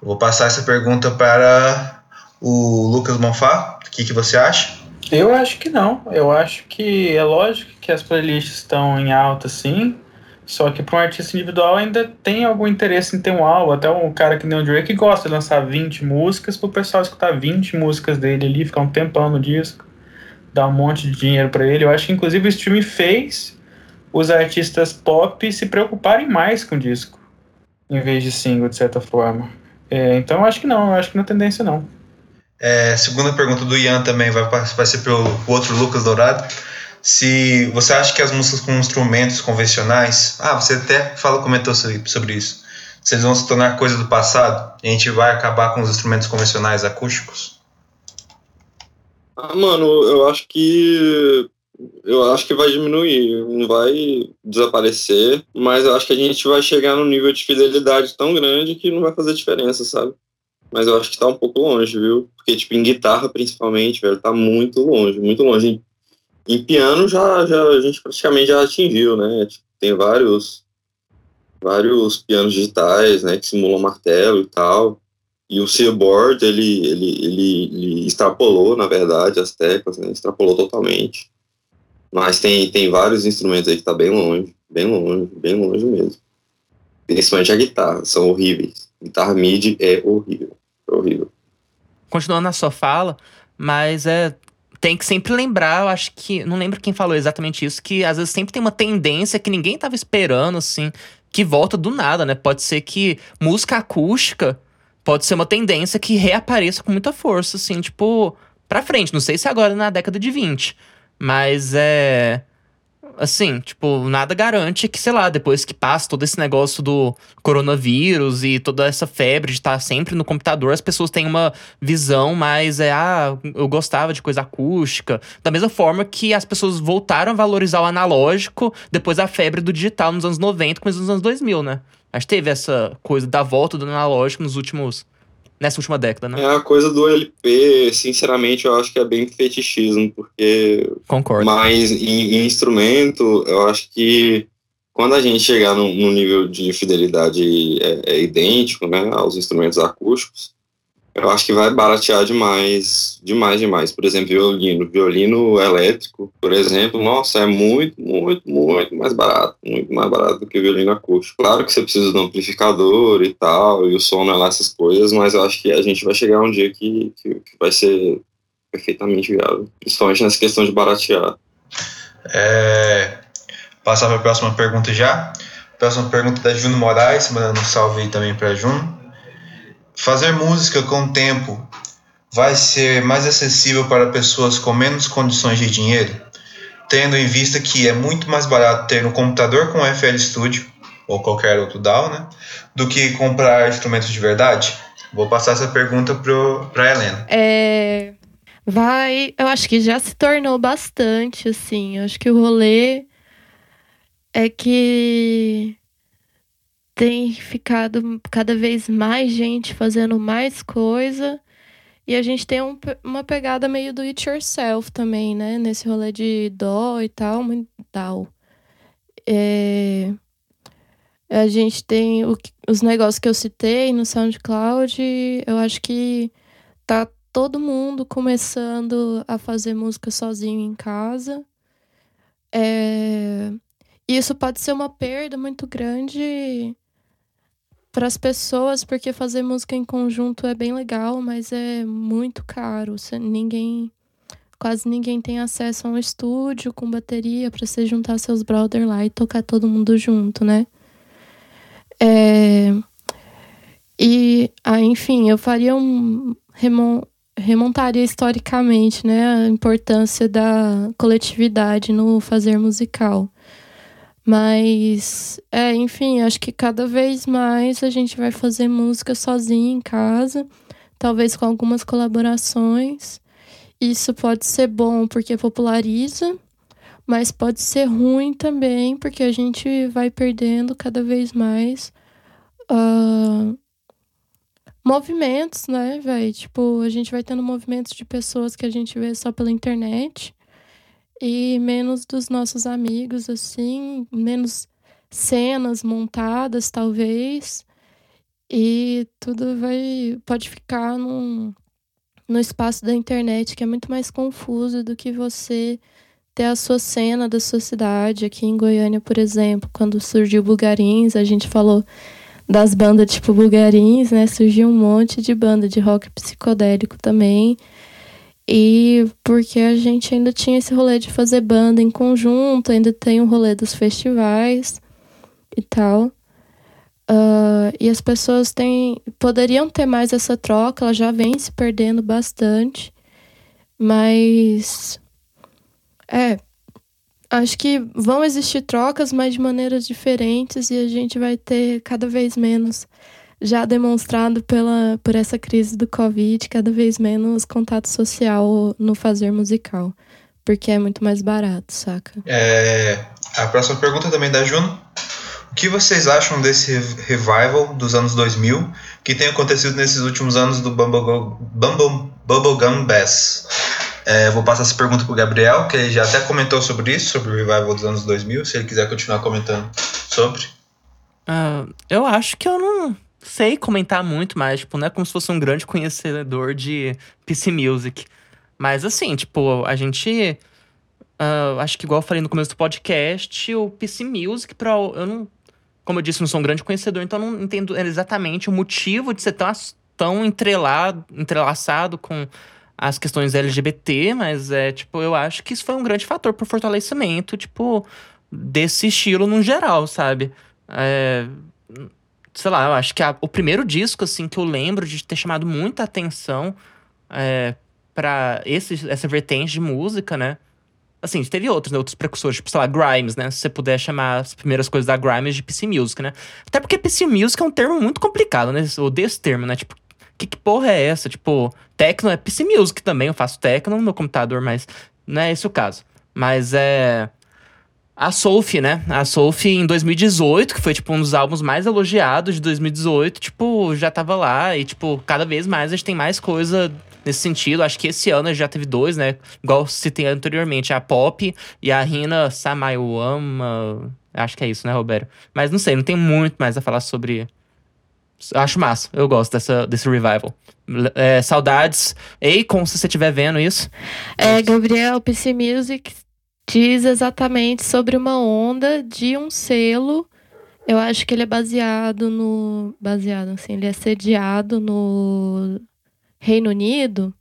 vou passar essa pergunta para o Lucas Monfá. O que, que você acha? Eu acho que não. Eu acho que é lógico que as playlists estão em alta, sim. Só que para um artista individual ainda tem algum interesse em ter um álbum. Até um cara que nem o Drake gosta de lançar 20 músicas para o pessoal escutar 20 músicas dele ali, ficar um tempão no disco, dar um monte de dinheiro para ele. Eu acho que inclusive o stream fez os artistas pop se preocuparem mais com o disco, em vez de single, de certa forma. É, então eu acho que não, eu acho que não é tendência não. É, segunda pergunta do Ian também vai, vai ser para o outro Lucas Dourado se você acha que as músicas com instrumentos convencionais, ah, você até fala, comentou sobre isso, se eles vão se tornar coisa do passado, a gente vai acabar com os instrumentos convencionais acústicos? Ah, mano, eu acho que eu acho que vai diminuir, não vai desaparecer, mas eu acho que a gente vai chegar num nível de fidelidade tão grande que não vai fazer diferença, sabe? Mas eu acho que tá um pouco longe, viu? Porque, tipo, em guitarra, principalmente, velho, tá muito longe, muito longe. Em piano já, já a gente praticamente já atingiu, né? Tem vários vários pianos digitais, né, que simulam martelo e tal. E o Seaboard, ele, ele, ele, ele extrapolou, na verdade, as teclas, né, extrapolou totalmente. Mas tem, tem vários instrumentos aí que tá bem longe, bem longe, bem longe mesmo. Principalmente a guitarra, são horríveis. Guitarra MIDI é horrível, é horrível. Continuando na sua fala, mas é tem que sempre lembrar, eu acho que. Não lembro quem falou exatamente isso, que às vezes sempre tem uma tendência que ninguém tava esperando, assim, que volta do nada, né? Pode ser que música acústica pode ser uma tendência que reapareça com muita força, assim, tipo, pra frente. Não sei se agora na década de 20. Mas é assim, tipo, nada garante que, sei lá, depois que passa todo esse negócio do coronavírus e toda essa febre de estar sempre no computador, as pessoas têm uma visão mais, é, ah, eu gostava de coisa acústica. Da mesma forma que as pessoas voltaram a valorizar o analógico depois da febre do digital nos anos 90, começo dos anos 2000, né? Acho que teve essa coisa da volta do analógico nos últimos nessa última década, né? É a coisa do LP, sinceramente, eu acho que é bem fetichismo, porque. Concordo. Mas em, em instrumento, eu acho que quando a gente chegar num, nível de fidelidade é, é, idêntico, né, aos instrumentos acústicos, eu acho que vai baratear demais, demais, demais. Por exemplo, violino. Violino elétrico, por exemplo, nossa, é muito, muito, muito mais barato. Muito mais barato do que violino acústico. Claro que você precisa de um amplificador e tal, e o som não é lá essas coisas, mas eu acho que a gente vai chegar um dia que, que, que vai ser perfeitamente viável. Principalmente nessa questão de baratear. É, passar para a próxima pergunta já. Próxima pergunta da Juno Moraes, mandando um salve aí também para Juno fazer música com o tempo vai ser mais acessível para pessoas com menos condições de dinheiro? tendo em vista que é muito mais barato ter no computador com FL Studio ou qualquer outro DAW, né, do que comprar instrumentos de verdade? Vou passar essa pergunta para Helena. É, vai, eu acho que já se tornou bastante assim. Eu acho que o rolê é que tem ficado cada vez mais gente fazendo mais coisa. E a gente tem um, uma pegada meio do it yourself também, né? Nesse rolê de dó e tal, muito tal. É, a gente tem o, os negócios que eu citei no SoundCloud. Eu acho que tá todo mundo começando a fazer música sozinho em casa. É, isso pode ser uma perda muito grande para as pessoas, porque fazer música em conjunto é bem legal, mas é muito caro. Ninguém, quase ninguém tem acesso a um estúdio com bateria para você juntar seus brother lá e tocar todo mundo junto, né? É, e, ah, enfim, eu faria um remon, remontaria historicamente, né, a importância da coletividade no fazer musical. Mas, é, enfim, acho que cada vez mais a gente vai fazer música sozinho em casa, talvez com algumas colaborações. Isso pode ser bom porque populariza, mas pode ser ruim também porque a gente vai perdendo cada vez mais uh, movimentos, né, velho? Tipo, a gente vai tendo movimentos de pessoas que a gente vê só pela internet e menos dos nossos amigos, assim, menos cenas montadas, talvez. E tudo vai pode ficar num, no espaço da internet que é muito mais confuso do que você ter a sua cena da sua cidade. Aqui em Goiânia, por exemplo, quando surgiu Bulgarins, a gente falou das bandas tipo Bulgarins, né? Surgiu um monte de banda de rock psicodélico também. E porque a gente ainda tinha esse rolê de fazer banda em conjunto, ainda tem o rolê dos festivais e tal. Uh, e as pessoas têm, poderiam ter mais essa troca, ela já vem se perdendo bastante. Mas. É. Acho que vão existir trocas, mas de maneiras diferentes, e a gente vai ter cada vez menos já demonstrado pela, por essa crise do Covid, cada vez menos contato social no fazer musical. Porque é muito mais barato, saca? É, a próxima pergunta também é da Juno. O que vocês acham desse revival dos anos 2000 que tem acontecido nesses últimos anos do Bubblegum, Bumble, Bubblegum Bass? É, vou passar essa pergunta para o Gabriel, que ele já até comentou sobre isso, sobre o revival dos anos 2000, se ele quiser continuar comentando sobre. Uh, eu acho que eu não, sei comentar muito, mas, tipo, não é como se fosse um grande conhecedor de PC Music. Mas, assim, tipo, a gente. Uh, acho que, igual eu falei no começo do podcast, o PC Music, pra, eu não. Como eu disse, não sou um grande conhecedor, então não entendo exatamente o motivo de ser tão, tão entrelado, entrelaçado com as questões LGBT, mas é, tipo, eu acho que isso foi um grande fator pro fortalecimento, tipo, desse estilo no geral, sabe? É, sei lá, eu acho que a, o primeiro disco, assim, que eu lembro de ter chamado muita atenção é, para essa vertente de música, né? Assim, teve outros, né? Outros precursores, tipo, sei lá, Grimes, né? Se você puder chamar as primeiras coisas da Grimes de PC Music, né? Até porque PC Music é um termo muito complicado, né? Eu odeio esse termo, né? Tipo, que, que porra é essa? Tipo, techno é PC Music também, eu faço techno no meu computador, mas não é esse o caso. Mas é. A Sophie, né? A Sophie em 2018, que foi, tipo, um dos álbuns mais elogiados de 2018, tipo, já tava lá. E, tipo, cada vez mais a gente tem mais coisa nesse sentido. Acho que esse ano já teve dois, né? Igual citei anteriormente, a Pop e a Rina Samaiwama. Acho que é isso, né, Roberto? Mas não sei, não tem muito mais a falar sobre. Acho massa, eu gosto dessa, desse revival. É, saudades. Akon, se você estiver vendo isso. É, Gabriel, PC Music diz exatamente sobre uma onda de um selo. Eu acho que ele é baseado no. Baseado, assim, ele é sediado no Reino Unido.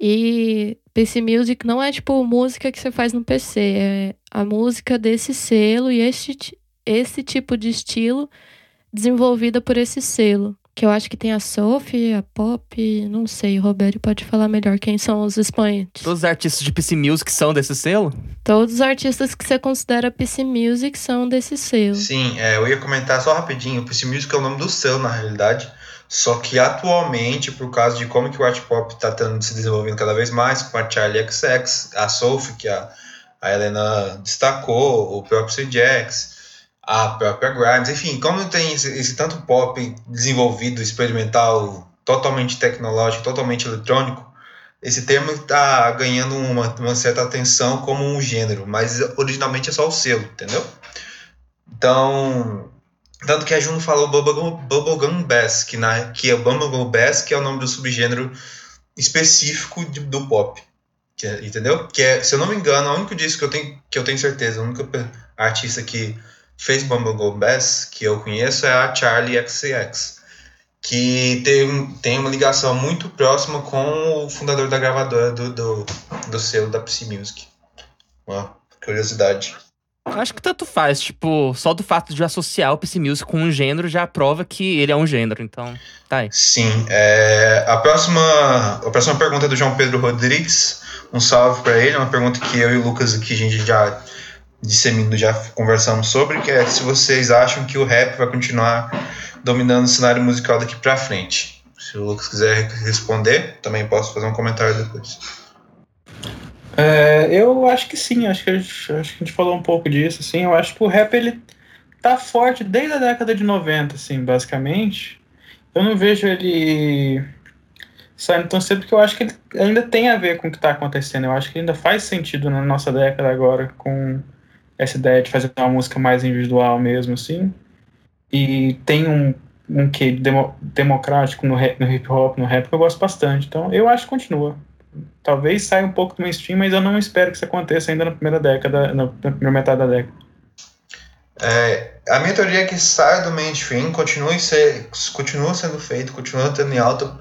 E PC Music não é tipo música que você faz no PC, é a música desse selo e este, esse tipo de estilo desenvolvida por esse selo, Que eu acho que tem a Sophie, a Pop, não sei, o Roberto pode falar melhor quem são os expoentes. Todos os artistas de PC Music são desse selo? Todos os artistas que você considera PC Music são desse selo. Sim, é, eu ia comentar só rapidinho. O PC Music é o nome do selo, na realidade. Só que atualmente, por causa de como que o art pop está se desenvolvendo cada vez mais, com a Charlie XX, a Sophie, que a, a Helena destacou, o próprio CJX, a própria Grimes, enfim, como tem esse, esse, tanto pop desenvolvido, experimental, totalmente tecnológico, totalmente eletrônico, esse termo está ganhando uma, uma, certa atenção como um gênero, mas originalmente é só o selo, entendeu? Então, tanto que a Juno falou Bubblegum, Bubblegum Bass, que, na, que é o Bubblegum Bass, que é o nome do subgênero específico de, do pop. É, entendeu? Que é, se eu não me engano, o único disco que eu tenho, que eu tenho certeza, a única artista que fez Bumblegum Bass, que eu conheço, é a Charlie XCX, que tem, tem uma ligação muito próxima com o fundador da gravadora do, do, do selo da Psy Music. Uma curiosidade. Acho que tanto faz, tipo, só do fato de associar o PC Music com um gênero já prova que ele é um gênero, então tá aí. Sim, é, a, próxima, a próxima pergunta é do João Pedro Rodrigues, um salve para ele, é uma pergunta que eu e o Lucas aqui a gente já dissemindo, já conversamos sobre, que é se vocês acham que o rap vai continuar dominando o cenário musical daqui para frente. Se o Lucas quiser responder, também posso fazer um comentário depois. É, eu acho que sim, acho que, acho que a gente falou um pouco disso, assim, eu acho que o rap ele tá forte desde a década de 90, assim, basicamente. Eu não vejo ele saindo tão cedo porque eu acho que ele ainda tem a ver com o que está acontecendo. Eu acho que ainda faz sentido na nossa década agora com essa ideia de fazer uma música mais individual mesmo, assim. E tem um, um que demo, democrático no, no hip hop, no rap, que eu gosto bastante. Então, eu acho que continua. Talvez saia um pouco do mainstream, mas eu não espero que isso aconteça ainda na primeira década, na, primeira metade da década. É, a minha teoria é que saia do mainstream, continue ser, continua sendo feito, continua tendo em alta,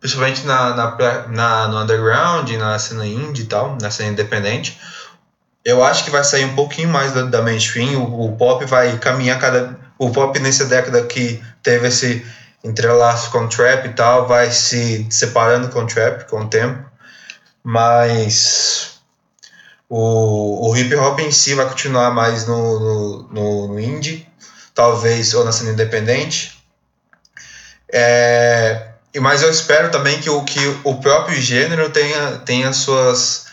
principalmente na, na, na, no underground, na cena indie e tal, na cena independente eu acho que vai sair um pouquinho mais da, da mainstream. O, o, pop vai caminhar cada. O pop nessa década que teve esse entrelaço com o trap e tal, vai se separando com o trap com o tempo. Mas o, o hip hop em si vai continuar mais no, no, no, indie, talvez, ou na cena independente. É, mas eu espero também que o, que o próprio gênero tenha, tenha suas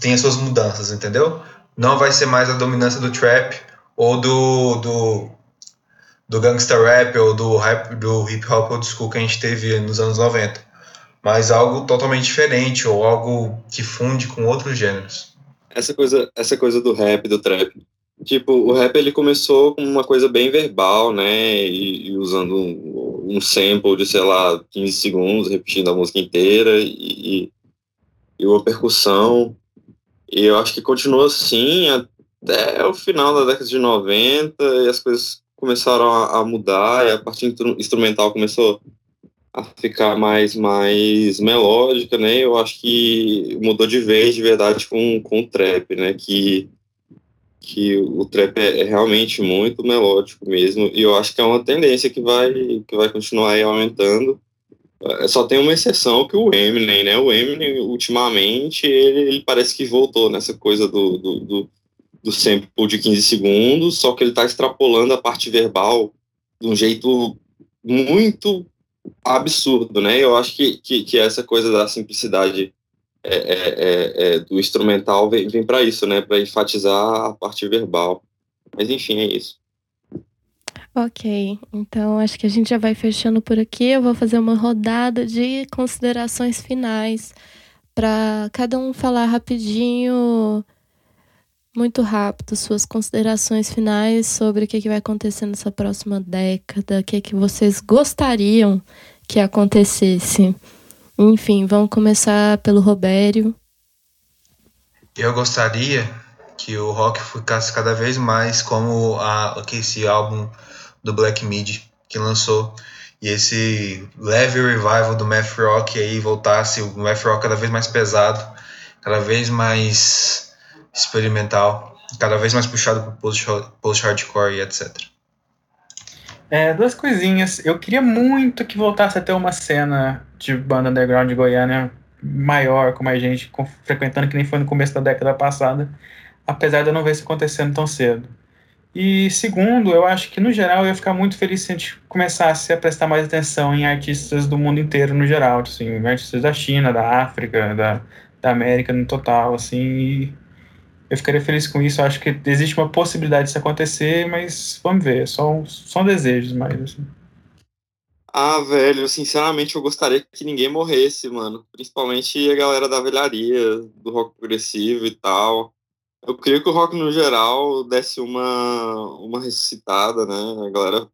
tem as suas mudanças, entendeu? Não vai ser mais a dominância do trap ou do, do, do gangsta rap ou do, rap, do hip hop old school que a gente teve nos anos 90, mas algo totalmente diferente ou algo que funde com outros gêneros. Essa coisa, essa coisa do rap, do trap, tipo, o rap ele começou com uma coisa bem verbal, né, e, e usando um, um, sample de, sei lá, 15 segundos, repetindo a música inteira e, e uma percussão e eu acho que continuou assim até o final da década de 90 e as coisas começaram a, a mudar e a parte instrumental começou a ficar mais mais melódica, né? Eu acho que mudou de vez, de verdade, com, com o trap, né? Que, que o trap é, é realmente muito melódico mesmo e eu acho que é uma tendência que vai, que vai continuar aumentando só tem uma exceção que o Eminem, né? O Eminem, ultimamente, ele, ele parece que voltou nessa coisa do, do, do, do sample de 15 segundos, só que ele está extrapolando a parte verbal de um jeito muito absurdo, né? Eu acho que, que, que essa coisa da simplicidade é, é, é, é do instrumental vem, vem para isso, né? Para enfatizar a parte verbal. Mas enfim, é isso. Ok, então acho que a gente já vai fechando por aqui. Eu vou fazer uma rodada de considerações finais para cada um falar rapidinho, muito rápido, suas considerações finais sobre o que, que vai acontecer nessa próxima década, o que, que vocês gostariam que acontecesse. Enfim, vamos começar pelo Robério. Eu gostaria que o rock ficasse cada vez mais como a, que esse álbum do Black Midi que lançou e esse leve revival do math rock aí voltasse o math rock cada vez mais pesado, cada vez mais experimental, cada vez mais puxado para post, post hardcore e etc. É, duas coisinhas. Eu queria muito que voltasse a ter uma cena de banda underground de Goiânia maior, com mais gente com, frequentando, que nem foi no começo da década passada, apesar de eu não ver isso acontecendo tão cedo. E segundo, eu acho que no geral eu ia ficar muito feliz se a gente começasse a prestar mais atenção em artistas do mundo inteiro no geral, assim, artistas da China, da África, da, da América no total, assim, eu ficaria feliz com isso. Eu acho que existe uma possibilidade disso acontecer, mas vamos ver, só, só desejos mais, assim. Ah, velho, sinceramente eu gostaria que ninguém morresse, mano. Principalmente a galera da velharia, do rock progressivo e tal. Eu creio que o rock no geral desse uma, uma ressuscitada, né? A galera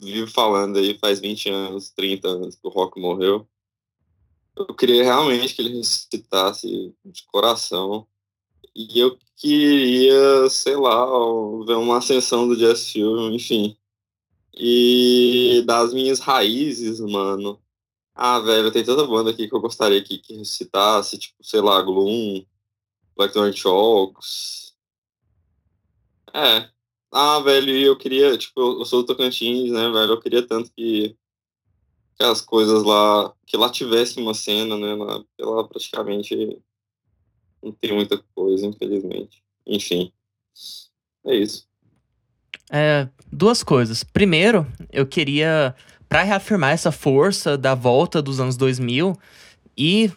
vive falando aí faz 20 anos, 30 anos que o rock morreu. Eu queria realmente que ele ressuscitasse de coração. E eu queria, sei lá, ver uma ascensão do Jazz Film, enfim. E das minhas raízes, mano. Ah, velho, tem tanta banda aqui que eu gostaria que, que ressuscitasse, tipo, sei lá, Gloom, Blackthorn Chalks. É. Ah, velho, eu queria, tipo, eu sou do Tocantins, né, velho? Eu queria tanto que, que as coisas lá, que lá tivesse uma cena, né? Lá, lá praticamente não tem muita coisa, infelizmente. Enfim. É isso. É, duas coisas. Primeiro, eu queria, para reafirmar essa força da volta dos anos 2000 e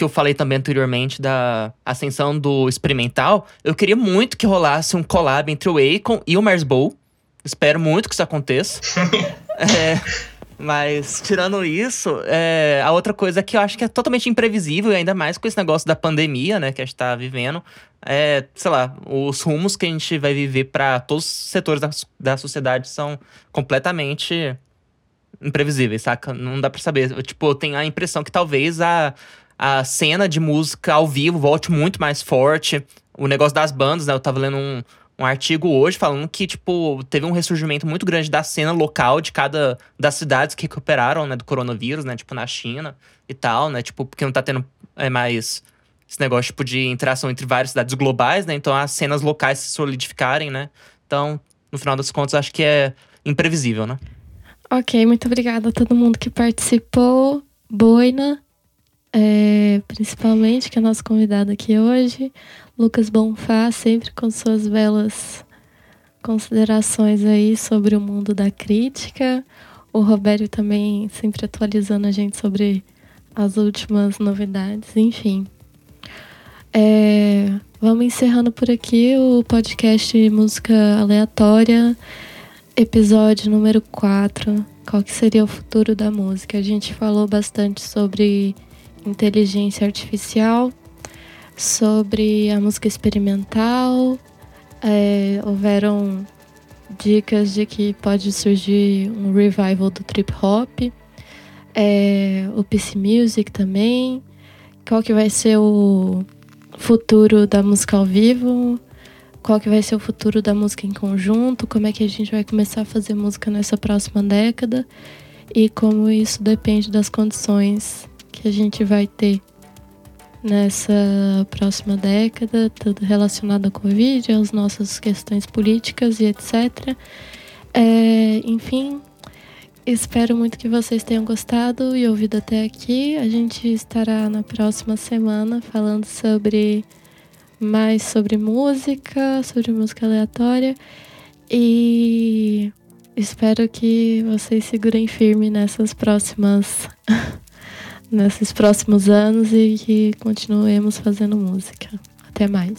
que eu falei também anteriormente da ascensão do experimental, eu queria muito que rolasse um collab entre o Akon e o Mars Bowl. Espero muito que isso aconteça. é, mas, tirando isso, é, a outra coisa que eu acho que é totalmente imprevisível, ainda mais com esse negócio da pandemia, né, que a gente tá vivendo, é, sei lá, os rumos que a gente vai viver para todos os setores da, da sociedade são completamente imprevisíveis, saca? Não dá pra saber. Tipo, eu tenho a impressão que talvez a a cena de música ao vivo volte muito mais forte. O negócio das bandas, né? Eu tava lendo um, um artigo hoje falando que, tipo, teve um ressurgimento muito grande da cena local de cada das cidades que recuperaram, né, do coronavírus, né? Tipo, na China e tal, né? Tipo, porque não tá tendo é, mais esse negócio, tipo, de interação entre várias cidades globais, né? Então as cenas locais se solidificarem, né? Então, no final das contas, acho que é imprevisível, né? Ok, muito obrigada a todo mundo que participou. Boina, é, principalmente que é nosso convidado aqui hoje, Lucas Bonfá, sempre com suas belas considerações aí sobre o mundo da crítica. O Robério também sempre atualizando a gente sobre as últimas novidades, enfim. É, vamos encerrando por aqui o podcast Música Aleatória, episódio número 4. Qual que seria o futuro da música? A gente falou bastante sobre inteligência artificial, sobre a música experimental. É, houveram dicas de que pode surgir um revival do trip hop, é, o PC Music também. Qual que vai ser o futuro da música ao vivo? Qual que vai ser o futuro da música em conjunto? Como é que a gente vai começar a fazer música nessa próxima década? E como isso depende das condições que a gente vai ter nessa próxima década, tudo relacionado à Covid, às nossas questões políticas e etc. É, enfim, espero muito que vocês tenham gostado e ouvido até aqui. A gente estará na próxima semana falando sobre mais sobre música, sobre música aleatória e espero que vocês segurem firme nessas próximas nesses próximos anos e que continuemos fazendo música. Até mais.